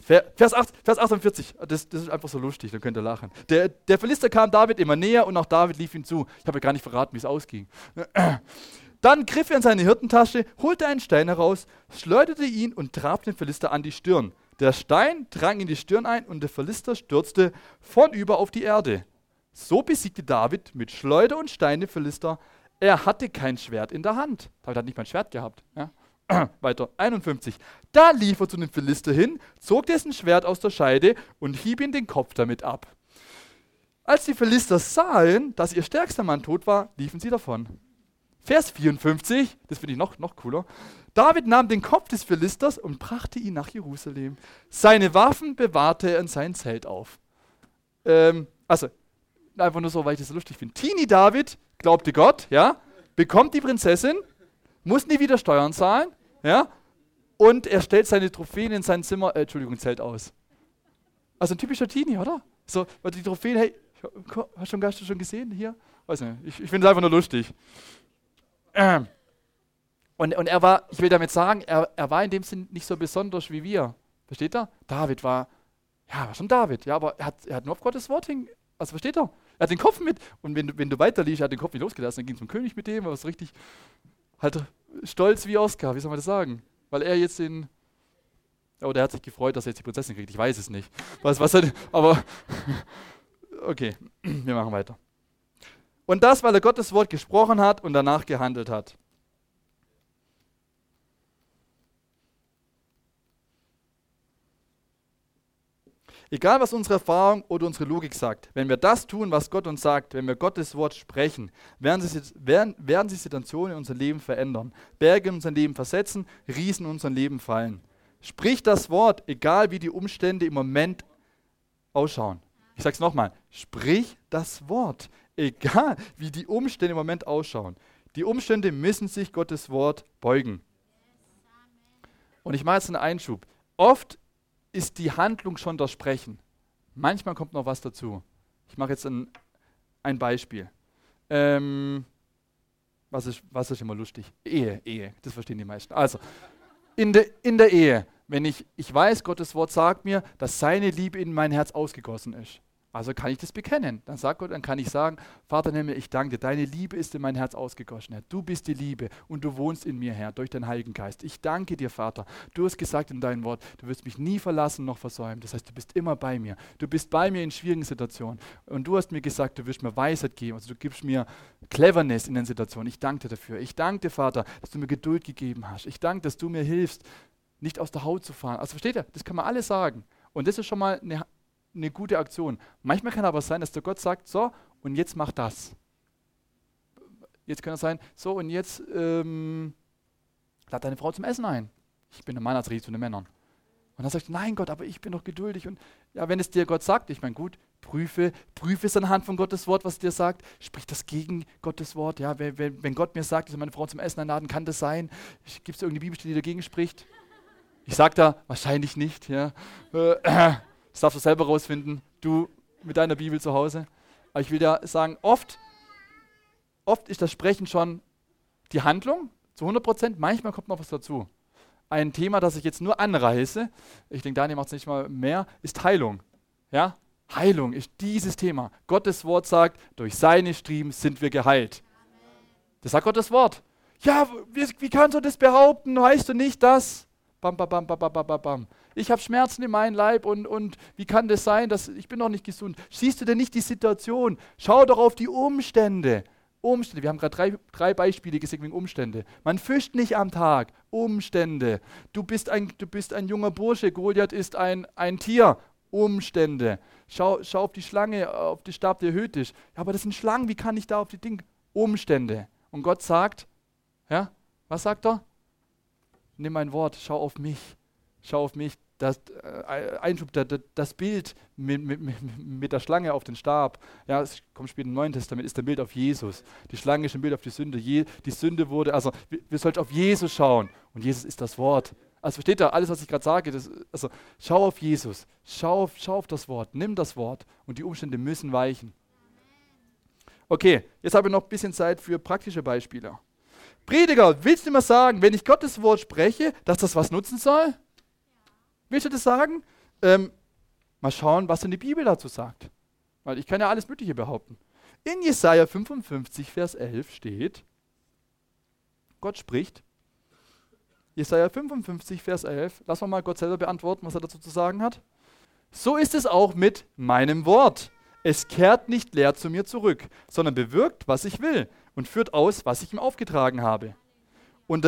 A: Vers, 8, Vers 48, das, das, ist einfach so lustig, da könnt ihr lachen. Der, der Philister kam David immer näher und auch David lief ihm zu. Ich habe ja gar nicht verraten, wie es ausging. Dann griff er in seine Hirtentasche, holte einen Stein heraus, schleuderte ihn und traf den Philister an die Stirn. Der Stein drang in die Stirn ein und der Philister stürzte vornüber auf die Erde. So besiegte David mit Schleuder und Stein den Philister, er hatte kein Schwert in der Hand. David hat nicht mal ein Schwert gehabt. Ja? Weiter, 51. Da lief er zu dem Philister hin, zog dessen Schwert aus der Scheide und hieb ihm den Kopf damit ab. Als die Philister sahen, dass ihr stärkster Mann tot war, liefen sie davon. Vers 54, das finde ich noch, noch cooler. David nahm den Kopf des Philisters und brachte ihn nach Jerusalem. Seine Waffen bewahrte er in sein Zelt auf. Ähm, also, einfach nur so, weil ich das so lustig finde. Tini David glaubte Gott, ja, bekommt die Prinzessin, muss nie wieder Steuern zahlen, ja, und er stellt seine Trophäen in sein Zimmer, äh, Entschuldigung, Zelt aus. Also ein typischer Teenie, oder? So, die Trophäen, hey, hast du schon, schon gesehen hier? Weiß nicht, ich, ich finde es einfach nur lustig. Ähm. Und, und er war, ich will damit sagen, er, er war in dem Sinn nicht so besonders wie wir. Versteht er? David war Ja, war schon David. Ja, aber er hat, er hat nur auf Gottes Wort hin. Also versteht er? Er hat den Kopf mit. Und wenn, wenn du weiter liest, er hat den Kopf nicht losgelassen, dann ging zum König mit dem, war es richtig halt stolz wie Oscar, wie soll man das sagen? Weil er jetzt den. Oh, der hat sich gefreut, dass er jetzt die Prinzessin kriegt. Ich weiß es nicht. Was, was er, aber okay, wir machen weiter. Und das, weil er Gottes Wort gesprochen hat und danach gehandelt hat. Egal, was unsere Erfahrung oder unsere Logik sagt, wenn wir das tun, was Gott uns sagt, wenn wir Gottes Wort sprechen, werden sich, werden, werden sich Situationen in unserem Leben verändern, Berge in unserem Leben versetzen, Riesen in unserem Leben fallen. Sprich das Wort, egal wie die Umstände im Moment ausschauen. Ich sage es nochmal, sprich das Wort, egal wie die Umstände im Moment ausschauen. Die Umstände müssen sich Gottes Wort beugen. Und ich mache jetzt einen Einschub. Oft ist die Handlung schon das Sprechen. Manchmal kommt noch was dazu. Ich mache jetzt ein, ein Beispiel. Ähm, was, ist, was ist immer lustig? Ehe, Ehe, das verstehen die meisten. Also, in, de, in der Ehe, wenn ich, ich weiß, Gottes Wort sagt mir, dass seine Liebe in mein Herz ausgegossen ist. Also kann ich das bekennen. Dann sagt Gott, dann kann ich sagen, Vater Himmel, ich danke dir, deine Liebe ist in mein Herz ausgegossen, Herr. Du bist die Liebe und du wohnst in mir, Herr, durch den Heiligen Geist. Ich danke dir, Vater. Du hast gesagt in deinem Wort, du wirst mich nie verlassen noch versäumen. Das heißt, du bist immer bei mir. Du bist bei mir in schwierigen Situationen. Und du hast mir gesagt, du wirst mir Weisheit geben. Also du gibst mir Cleverness in den Situationen. Ich danke dir dafür. Ich danke dir, Vater, dass du mir Geduld gegeben hast. Ich danke, dass du mir hilfst, nicht aus der Haut zu fahren. Also versteht ihr, das kann man alles sagen. Und das ist schon mal eine eine gute Aktion. Manchmal kann aber sein, dass der Gott sagt, so, und jetzt mach das. Jetzt kann es sein, so, und jetzt ähm, lad deine Frau zum Essen ein. Ich bin ein Mann als Rede zu den Männern. Und dann sagt, nein Gott, aber ich bin doch geduldig. Und ja, wenn es dir Gott sagt, ich meine, gut, prüfe, prüfe es anhand von Gottes Wort, was dir sagt. Sprich das gegen Gottes Wort. Ja, wenn, wenn Gott mir sagt, ich soll meine Frau zum Essen einladen, kann das sein? Gibt es irgendeine Bibelstelle, die dagegen spricht? Ich sage da, wahrscheinlich nicht. Ja. Äh, Das darfst du selber rausfinden, du mit deiner Bibel zu Hause. Aber ich will dir sagen, oft, oft ist das Sprechen schon die Handlung zu 100 Prozent, manchmal kommt noch was dazu. Ein Thema, das ich jetzt nur anreiße, ich denke, Daniel macht es nicht mal mehr, ist Heilung. Ja? Heilung ist dieses Thema. Gottes Wort sagt, durch seine Striemen sind wir geheilt. Das sagt Gottes Wort. Ja, wie, wie kannst du das behaupten? Weißt du nicht das? Bam, bam, bam, bam, bam, bam, bam ich habe Schmerzen in meinem Leib und, und wie kann das sein, dass ich bin noch nicht gesund? Siehst du denn nicht die Situation? Schau doch auf die Umstände. Umstände, wir haben gerade drei, drei Beispiele gesehen wegen Umstände. Man fischt nicht am Tag. Umstände. Du bist ein, du bist ein junger Bursche, Goliath ist ein, ein Tier. Umstände. Schau, schau auf die Schlange, auf den Stab, der erhöht ist. Ja, aber das sind Schlangen, wie kann ich da auf die Dinge? Umstände. Und Gott sagt, ja, was sagt er? Nimm mein Wort, schau auf mich schau auf mich, das, äh, Einschub, das Bild mit, mit, mit, der Schlange auf den Stab, ja, es kommt später im Neuen Testament, ist ein Bild auf Jesus. Die Schlange ist ein Bild auf die Sünde. Je, die Sünde wurde, also wir, wir sollten auf Jesus schauen und Jesus ist das Wort. Also versteht ihr, alles, was ich gerade sage, das, also schau auf Jesus, schau auf, schau auf das Wort, nimm das Wort und die Umstände müssen weichen. Okay, jetzt habe ich noch ein bisschen Zeit für praktische Beispiele. Prediger, willst du mir sagen, wenn ich Gottes Wort spreche, dass das was nutzen soll? Willst du das sagen? Ähm, mal schauen, was denn die Bibel dazu sagt. Weil ich kann ja alles Mögliche behaupten. In Jesaja 55, Vers 11 steht, Gott spricht, Jesaja 55, Vers 11, lass mal Gott selber beantworten, was er dazu zu sagen hat. So ist es auch mit meinem Wort. Es kehrt nicht leer zu mir zurück, sondern bewirkt, was ich will und führt aus, was ich ihm aufgetragen habe. Und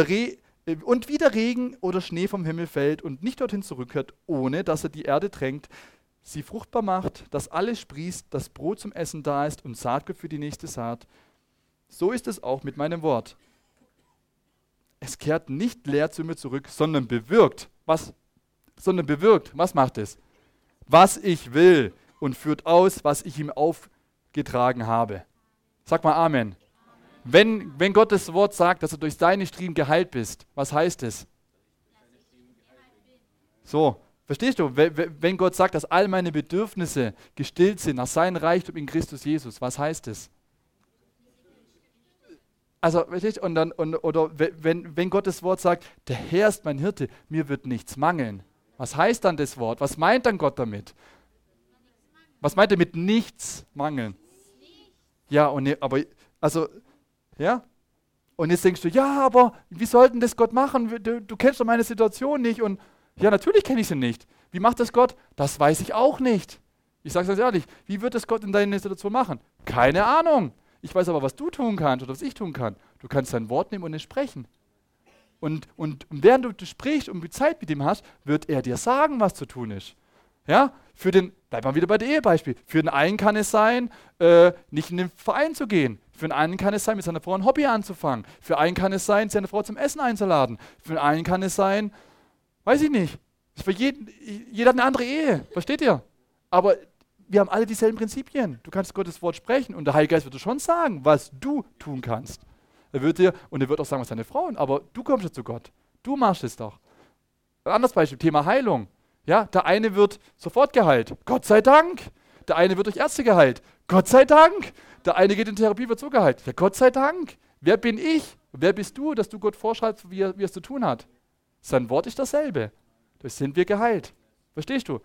A: und wie der Regen oder Schnee vom Himmel fällt und nicht dorthin zurückkehrt, ohne dass er die Erde tränkt, sie fruchtbar macht, dass alles sprießt, dass Brot zum Essen da ist und Saatgut für die nächste Saat. So ist es auch mit meinem Wort. Es kehrt nicht leer zu mir zurück, sondern bewirkt. Was? Sondern bewirkt. Was macht es? Was ich will und führt aus, was ich ihm aufgetragen habe. Sag mal Amen. Wenn, wenn Gottes Wort sagt, dass du durch seine Striemen geheilt bist, was heißt es? So, verstehst du? Wenn Gott sagt, dass all meine Bedürfnisse gestillt sind nach seinem Reichtum in Christus Jesus, was heißt es? Also, verstehst du? Und dann, und, oder wenn, wenn Gottes Wort sagt, der Herr ist mein Hirte, mir wird nichts mangeln. Was heißt dann das Wort? Was meint dann Gott damit? Was meint er mit nichts mangeln? Ja, und ne, aber, also, ja. Und jetzt denkst du, ja, aber wie sollten das Gott machen? Du, du kennst doch meine Situation nicht. Und ja, natürlich kenne ich sie nicht. Wie macht das Gott? Das weiß ich auch nicht. Ich sage es ganz ehrlich, wie wird das Gott in deiner Situation machen? Keine Ahnung. Ich weiß aber, was du tun kannst oder was ich tun kann. Du kannst dein Wort nehmen und es sprechen. Und, und während du, sprichst und Zeit mit ihm hast, wird er dir sagen, was zu tun ist. Ja, für den, bleib mal wieder bei dem Ehebeispiel. Für den einen kann es sein, äh, nicht in den Verein zu gehen. Für den einen kann es sein, mit seiner Frau ein Hobby anzufangen. Für einen kann es sein, seine Frau zum Essen einzuladen. Für den einen kann es sein, weiß ich nicht. Für jeden, jeder hat eine andere Ehe. Versteht ihr? Aber wir haben alle dieselben Prinzipien. Du kannst Gottes Wort sprechen und der Heilige Geist wird dir schon sagen, was du tun kannst. Er wird dir, und er wird auch sagen, was deine Frauen, aber du kommst ja zu Gott. Du machst es doch. Ein anderes Beispiel, Thema Heilung. Ja, der eine wird sofort geheilt. Gott sei Dank. Der eine wird durch Ärzte geheilt. Gott sei Dank. Der eine geht in Therapie, wird so geheilt. Ja, Gott sei Dank. Wer bin ich? Wer bist du, dass du Gott vorschreibst, wie er, wie es zu tun hat? Sein Wort ist dasselbe. Das sind wir geheilt. Verstehst du?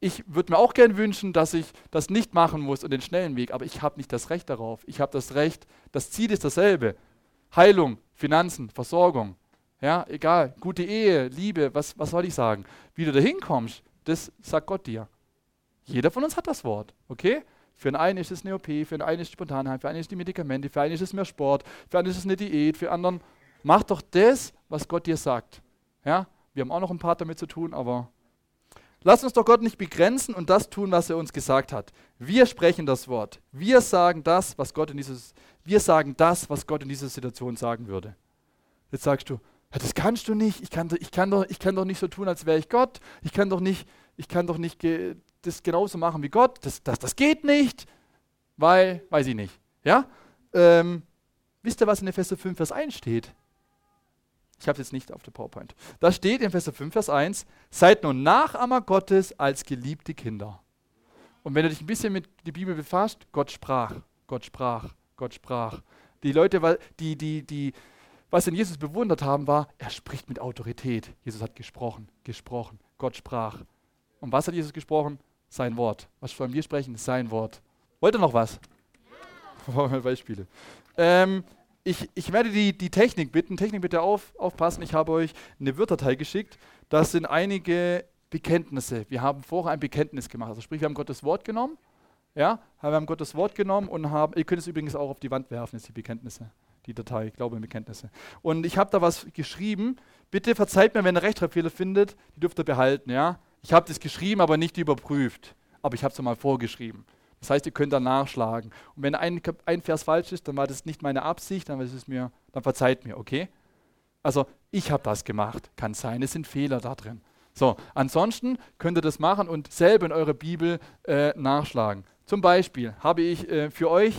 A: Ich würde mir auch gern wünschen, dass ich das nicht machen muss und den schnellen Weg, aber ich habe nicht das Recht darauf. Ich habe das Recht, das Ziel ist dasselbe. Heilung, Finanzen, Versorgung. Ja, egal, gute Ehe, Liebe, was, was soll ich sagen? Wie du da hinkommst, das sagt Gott dir. Jeder von uns hat das Wort, okay? Für einen einen ist es eine OP, für einen einen ist es Spontanheit, für einen ist die Medikamente, für einen ist es mehr Sport, für einen ist es eine Diät, für anderen. Mach doch das, was Gott dir sagt. Ja, wir haben auch noch ein paar damit zu tun, aber Lass uns doch Gott nicht begrenzen und das tun, was er uns gesagt hat. Wir sprechen das Wort. Wir sagen das, was Gott in dieses, wir sagen das, was Gott in dieser Situation sagen würde. Jetzt sagst du, das kannst du nicht. Ich kann, ich, kann doch, ich kann doch nicht so tun, als wäre ich Gott. Ich kann doch nicht, ich kann doch nicht das genauso machen wie Gott. Das, das, das geht nicht, weil, weiß ich nicht. Ja? Ähm, wisst ihr, was in Epheser 5, Vers 1 steht? Ich habe es jetzt nicht auf der PowerPoint. Da steht in Vers 5, Vers 1, seid nun Nachahmer Gottes als geliebte Kinder. Und wenn du dich ein bisschen mit der Bibel befasst, Gott sprach, Gott sprach, Gott sprach. Die Leute, die, die, die, was in Jesus bewundert haben, war, er spricht mit Autorität. Jesus hat gesprochen, gesprochen, Gott sprach. Und was hat Jesus gesprochen? Sein Wort. Was wollen wir sprechen? Sein Wort. Wollt ihr noch was? Ja. Beispiele. Ähm, ich, ich werde die, die Technik bitten, Technik bitte auf, aufpassen, ich habe euch eine Wörterteil geschickt. Das sind einige Bekenntnisse. Wir haben vorher ein Bekenntnis gemacht. Also sprich, wir haben Gottes Wort genommen. Ja, wir haben Gottes Wort genommen und haben, ihr könnt es übrigens auch auf die Wand werfen, ist die Bekenntnisse, die Datei, Glaube und Bekenntnisse. Und ich habe da was geschrieben. Bitte verzeiht mir, wenn ihr Rechtschreibfehler findet, die dürft ihr behalten, ja. Ich habe das geschrieben, aber nicht überprüft. Aber ich habe es mal vorgeschrieben. Das heißt, ihr könnt dann nachschlagen. Und wenn ein, ein Vers falsch ist, dann war das nicht meine Absicht, dann, ist es mir, dann verzeiht mir, okay? Also ich habe das gemacht, kann sein, es sind Fehler da drin. So, ansonsten könnt ihr das machen und selber in eurer Bibel äh, nachschlagen. Zum Beispiel habe ich äh, für euch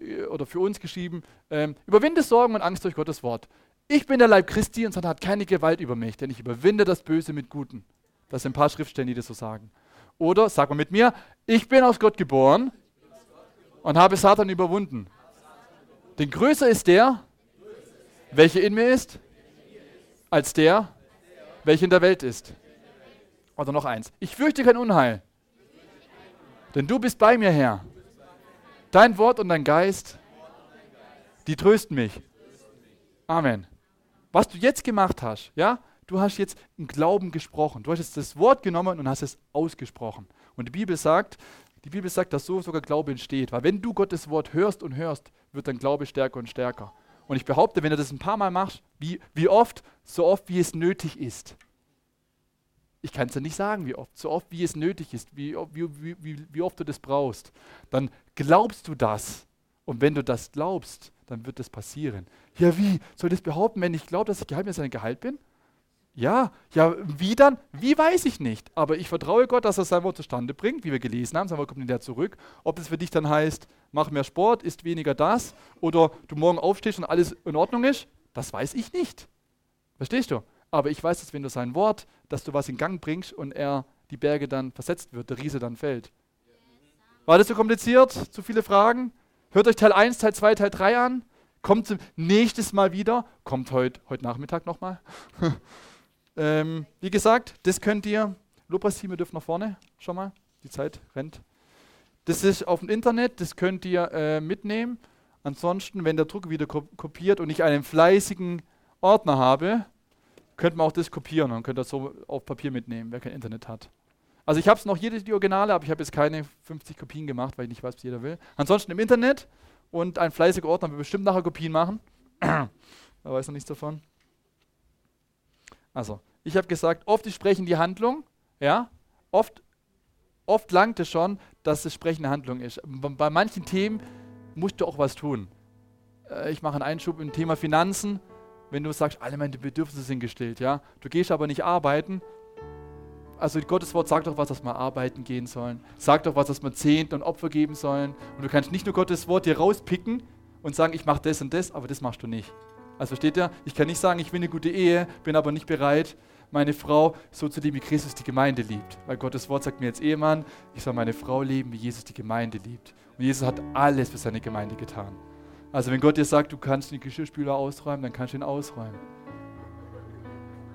A: äh, oder für uns geschrieben, ähm, überwinde Sorgen und Angst durch Gottes Wort. Ich bin der Leib Christi und Satan hat keine Gewalt über mich, denn ich überwinde das Böse mit Guten. Das sind ein paar Schriftstellen, die das so sagen. Oder, sag mal mit mir, ich bin aus Gott geboren und habe Satan überwunden. Denn größer ist der, welcher in mir ist, als der, welcher in der Welt ist. Oder noch eins. Ich fürchte kein Unheil, denn du bist bei mir, Herr. Dein Wort und dein Geist, die trösten mich. Amen. Was du jetzt gemacht hast, ja, du hast jetzt im Glauben gesprochen. Du hast jetzt das Wort genommen und hast es ausgesprochen. Und die Bibel sagt, die Bibel sagt, dass so sogar Glaube entsteht. Weil wenn du Gottes Wort hörst und hörst, wird dein Glaube stärker und stärker. Und ich behaupte, wenn du das ein paar Mal machst, wie, wie oft, so oft wie es nötig ist. Ich kann es ja nicht sagen, wie oft, so oft wie es nötig ist, wie, wie, wie, wie oft du das brauchst. Dann glaubst du das. Und wenn du das glaubst, dann wird das passieren. Ja, wie? Soll ich das behaupten, wenn ich glaube, dass ich Gehalt bin? Ja, ja, wie dann? Wie weiß ich nicht. Aber ich vertraue Gott, dass er sein Wort zustande bringt, wie wir gelesen haben. Sein Wort kommt in der zurück. Ob das für dich dann heißt, mach mehr Sport, isst weniger das, oder du morgen aufstehst und alles in Ordnung ist, das weiß ich nicht. Verstehst du? Aber ich weiß, dass wenn du sein Wort, dass du was in Gang bringst und er die Berge dann versetzt wird, der Riese dann fällt. War das zu kompliziert? Zu viele Fragen? Hört euch Teil 1, Teil 2, Teil 3 an. Kommt nächstes Mal wieder. Kommt heute, heute Nachmittag nochmal. Ähm, wie gesagt, das könnt ihr, Lobpreisteam, ihr dürft nach vorne, schon mal, die Zeit rennt. Das ist auf dem Internet, das könnt ihr äh, mitnehmen. Ansonsten, wenn der Drucker wieder kopiert und ich einen fleißigen Ordner habe, könnt man auch das kopieren und könnt das so auf Papier mitnehmen, wer kein Internet hat. Also ich habe es noch jede die Originale, aber ich habe jetzt keine 50 Kopien gemacht, weil ich nicht weiß, was jeder will. Ansonsten im Internet und ein fleißiger Ordner wird bestimmt nachher Kopien machen. da weiß noch nichts davon. Also, ich habe gesagt, oft ist Sprechen die Handlung, ja, oft, oft langt es schon, dass das Sprechen eine Handlung ist. Bei manchen Themen musst du auch was tun. Äh, ich mache einen Einschub im Thema Finanzen wenn du sagst, alle meine Bedürfnisse sind gestillt, ja. Du gehst aber nicht arbeiten. Also Gottes Wort sagt doch was, dass wir arbeiten gehen sollen. Sagt doch was, dass wir Zehnten und Opfer geben sollen. Und du kannst nicht nur Gottes Wort dir rauspicken und sagen, ich mache das und das, aber das machst du nicht. Also versteht ihr? Ich kann nicht sagen, ich will eine gute Ehe, bin aber nicht bereit, meine Frau so zu lieben, wie Christus die Gemeinde liebt. Weil Gottes Wort sagt mir als Ehemann, ich soll meine Frau lieben, wie Jesus die Gemeinde liebt. Und Jesus hat alles für seine Gemeinde getan. Also wenn Gott dir sagt, du kannst den Geschirrspüler ausräumen, dann kannst du ihn ausräumen.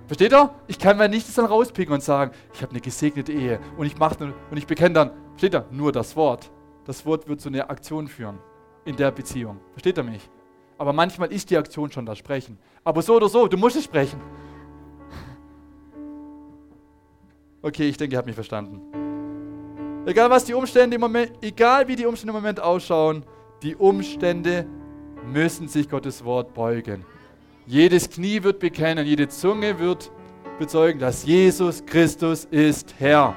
A: Versteht ihr? Ich kann mir nichts dann rauspicken und sagen, ich habe eine gesegnete Ehe und ich mache und ich bekenne dann, versteht ihr? Nur das Wort. Das Wort wird zu einer Aktion führen in der Beziehung. Versteht ihr mich? Aber manchmal ist die Aktion schon das Sprechen. Aber so oder so, du musst es sprechen. Okay, ich denke, ihr habt mich verstanden. Egal was die Umstände im Moment, egal wie die Umstände im Moment ausschauen, die Umstände müssen sich Gottes Wort beugen. Jedes Knie wird bekennen, jede Zunge wird bezeugen, dass Jesus Christus ist Herr.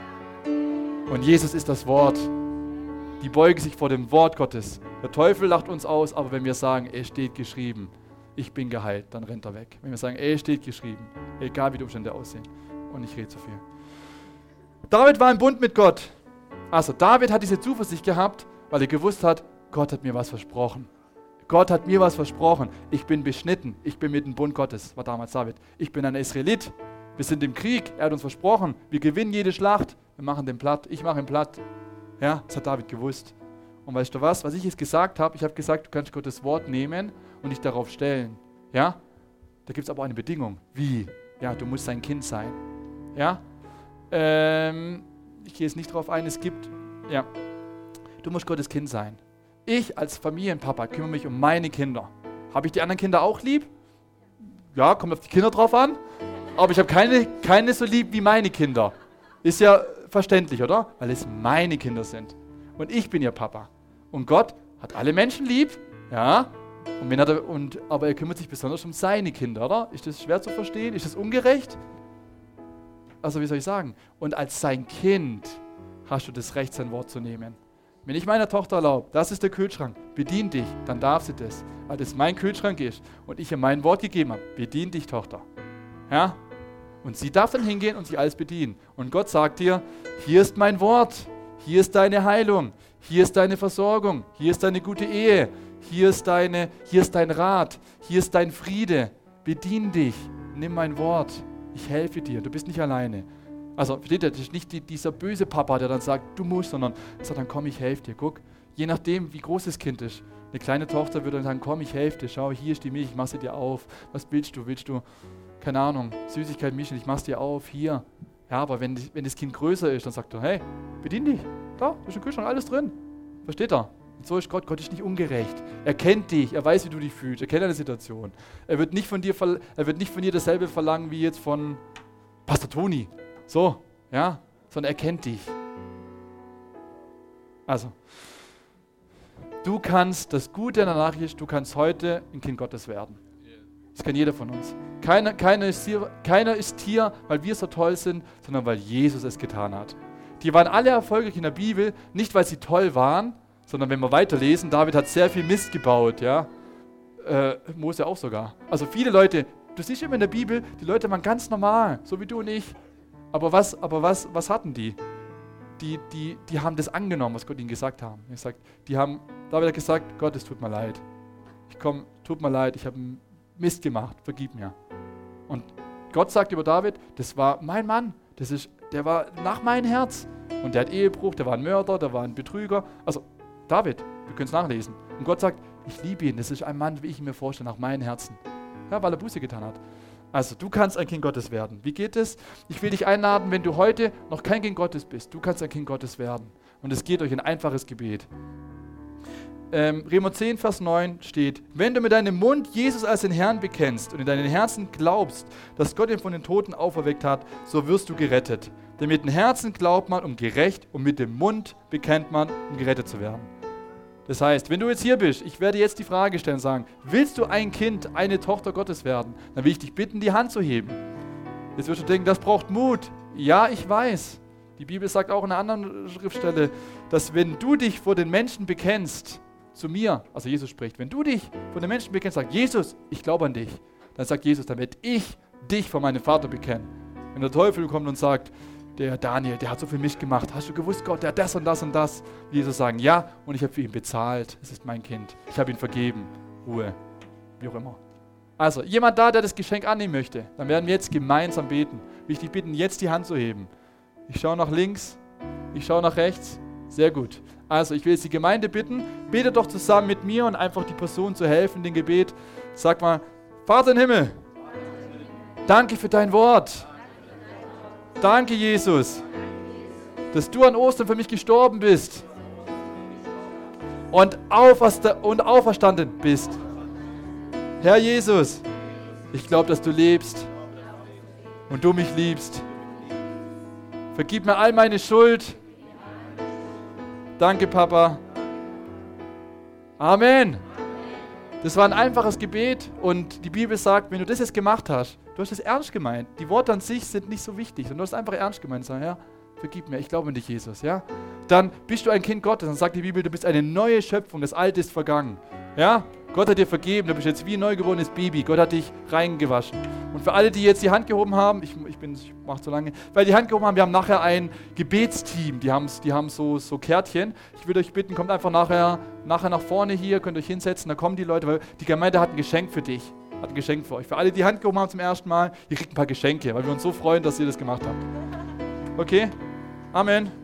A: Und Jesus ist das Wort. Die beugen sich vor dem Wort Gottes. Der Teufel lacht uns aus, aber wenn wir sagen, es steht geschrieben, ich bin geheilt, dann rennt er weg. Wenn wir sagen, es steht geschrieben, egal wie die Umstände aussehen. Und ich rede zu viel. David war im Bund mit Gott. Also David hat diese Zuversicht gehabt, weil er gewusst hat, Gott hat mir was versprochen. Gott hat mir was versprochen. Ich bin beschnitten. Ich bin mit dem Bund Gottes, war damals David. Ich bin ein Israelit. Wir sind im Krieg. Er hat uns versprochen. Wir gewinnen jede Schlacht. Wir machen den platt. Ich mache ihn platt. Ja, das hat David gewusst. Und weißt du was? Was ich jetzt gesagt habe, ich habe gesagt, du kannst Gottes Wort nehmen und dich darauf stellen. Ja? Da gibt es aber eine Bedingung. Wie? Ja, du musst sein Kind sein. Ja? Ähm, ich gehe jetzt nicht darauf ein. Es gibt, ja, du musst Gottes Kind sein. Ich als Familienpapa kümmere mich um meine Kinder. Habe ich die anderen Kinder auch lieb? Ja, kommt auf die Kinder drauf an. Aber ich habe keine, keine so lieb wie meine Kinder. Ist ja verständlich, oder? Weil es meine Kinder sind. Und ich bin ihr Papa. Und Gott hat alle Menschen lieb, ja. Und wenn er, und, aber er kümmert sich besonders um seine Kinder, oder? Ist das schwer zu verstehen? Ist das ungerecht? Also wie soll ich sagen? Und als sein Kind hast du das Recht, sein Wort zu nehmen. Wenn ich meiner Tochter erlaube, das ist der Kühlschrank, bedien dich, dann darf sie das, weil das mein Kühlschrank ist und ich ihr mein Wort gegeben habe, bedien dich, Tochter. Ja? Und sie darf dann hingehen und sich alles bedienen. Und Gott sagt dir, hier ist mein Wort, hier ist deine Heilung, hier ist deine Versorgung, hier ist deine gute Ehe, hier ist, deine, hier ist dein Rat, hier ist dein Friede. Bedien dich, nimm mein Wort, ich helfe dir, du bist nicht alleine. Also, versteht ihr, das ist nicht die, dieser böse Papa, der dann sagt, du musst, sondern sagt dann, komm, ich helfe dir. Guck, je nachdem, wie groß das Kind ist. Eine kleine Tochter würde dann sagen, komm, ich helfe dir. Schau, hier ist die Milch, ich mach sie dir auf. Was willst du? Willst du, keine Ahnung, Süßigkeit mischen, ich mach's dir auf, hier. Ja, aber wenn, wenn das Kind größer ist, dann sagt er, hey, bedien dich. Da, ist im Kühlschrank alles drin. Versteht er? Und so ist Gott. Gott ist nicht ungerecht. Er kennt dich, er weiß, wie du dich fühlst, er kennt deine Situation. Er wird nicht von dir, er wird nicht von dir dasselbe verlangen wie jetzt von Pastor Toni. So, ja, sondern er kennt dich. Also, du kannst, das Gute in der Nachricht ist, du kannst heute ein Kind Gottes werden. Das kann jeder von uns. Keiner, keiner, ist hier, keiner ist hier, weil wir so toll sind, sondern weil Jesus es getan hat. Die waren alle erfolgreich in der Bibel, nicht weil sie toll waren, sondern wenn wir weiterlesen, David hat sehr viel Mist gebaut, ja. Äh, Mose auch sogar. Also viele Leute, du siehst immer in der Bibel, die Leute waren ganz normal, so wie du und ich. Aber was, aber was, was hatten die? Die, die? die haben das angenommen, was Gott ihnen gesagt haben. Er sagt, die haben, David hat gesagt, Gott, es tut mir leid. Ich komme, tut mir leid, ich habe Mist gemacht, vergib mir. Und Gott sagt über David, das war mein Mann, das ist, der war nach meinem Herz. Und der hat Ehebruch, der war ein Mörder, der war ein Betrüger. Also David, wir können es nachlesen. Und Gott sagt, ich liebe ihn, das ist ein Mann, wie ich ihn mir vorstelle, nach meinem Herzen. Ja, weil er Buße getan hat. Also, du kannst ein Kind Gottes werden. Wie geht es? Ich will dich einladen, wenn du heute noch kein Kind Gottes bist, du kannst ein Kind Gottes werden. Und es geht durch ein einfaches Gebet. Ähm, Remo 10, Vers 9 steht, wenn du mit deinem Mund Jesus als den Herrn bekennst und in deinem Herzen glaubst, dass Gott ihn von den Toten auferweckt hat, so wirst du gerettet. Denn mit dem Herzen glaubt man, um gerecht, und mit dem Mund bekennt man, um gerettet zu werden. Das heißt, wenn du jetzt hier bist, ich werde jetzt die Frage stellen und sagen, willst du ein Kind, eine Tochter Gottes werden? Dann will ich dich bitten, die Hand zu heben. Jetzt wirst du denken, das braucht Mut. Ja, ich weiß. Die Bibel sagt auch in einer anderen Schriftstelle, dass wenn du dich vor den Menschen bekennst, zu mir, also Jesus spricht, wenn du dich vor den Menschen bekennst, sagt Jesus, ich glaube an dich, dann sagt Jesus, dann werde ich dich vor meinem Vater bekennen. Wenn der Teufel kommt und sagt, der Daniel, der hat so viel Mist gemacht. Hast du gewusst, Gott, der hat das und das und das? Jesus sagen, ja, und ich habe für ihn bezahlt. Es ist mein Kind. Ich habe ihn vergeben. Ruhe. Wie auch immer. Also, jemand da, der das Geschenk annehmen möchte, dann werden wir jetzt gemeinsam beten. Will ich dich bitten, jetzt die Hand zu heben. Ich schaue nach links, ich schaue nach rechts. Sehr gut. Also, ich will jetzt die Gemeinde bitten, bete doch zusammen mit mir und einfach die Person zu helfen, den Gebet. Sag mal, Vater im Himmel, danke für dein Wort. Danke, Jesus, dass du an Ostern für mich gestorben bist und, und auferstanden bist. Herr Jesus, ich glaube, dass du lebst und du mich liebst. Vergib mir all meine Schuld. Danke, Papa. Amen. Das war ein einfaches Gebet und die Bibel sagt, wenn du das jetzt gemacht hast, Du hast es ernst gemeint. Die Worte an sich sind nicht so wichtig, sondern du hast einfach ernst gemeint. Sag, ja, vergib mir, ich glaube an dich, Jesus. Ja? Dann bist du ein Kind Gottes. Dann sagt die Bibel, du bist eine neue Schöpfung, das Alte ist vergangen. Ja? Gott hat dir vergeben, du bist jetzt wie ein neugeborenes Baby. Gott hat dich reingewaschen. Und für alle, die jetzt die Hand gehoben haben, ich, ich, ich mache zu lange, weil die Hand gehoben haben, wir haben nachher ein Gebetsteam, die haben, die haben so, so Kärtchen. Ich würde euch bitten, kommt einfach nachher, nachher nach vorne hier, könnt euch hinsetzen, da kommen die Leute, weil die Gemeinde hat ein Geschenk für dich hat ein Geschenk für euch. Für alle, die Hand gehoben haben zum ersten Mal, ihr kriegt ein paar Geschenke, weil wir uns so freuen, dass ihr das gemacht habt. Okay? Amen.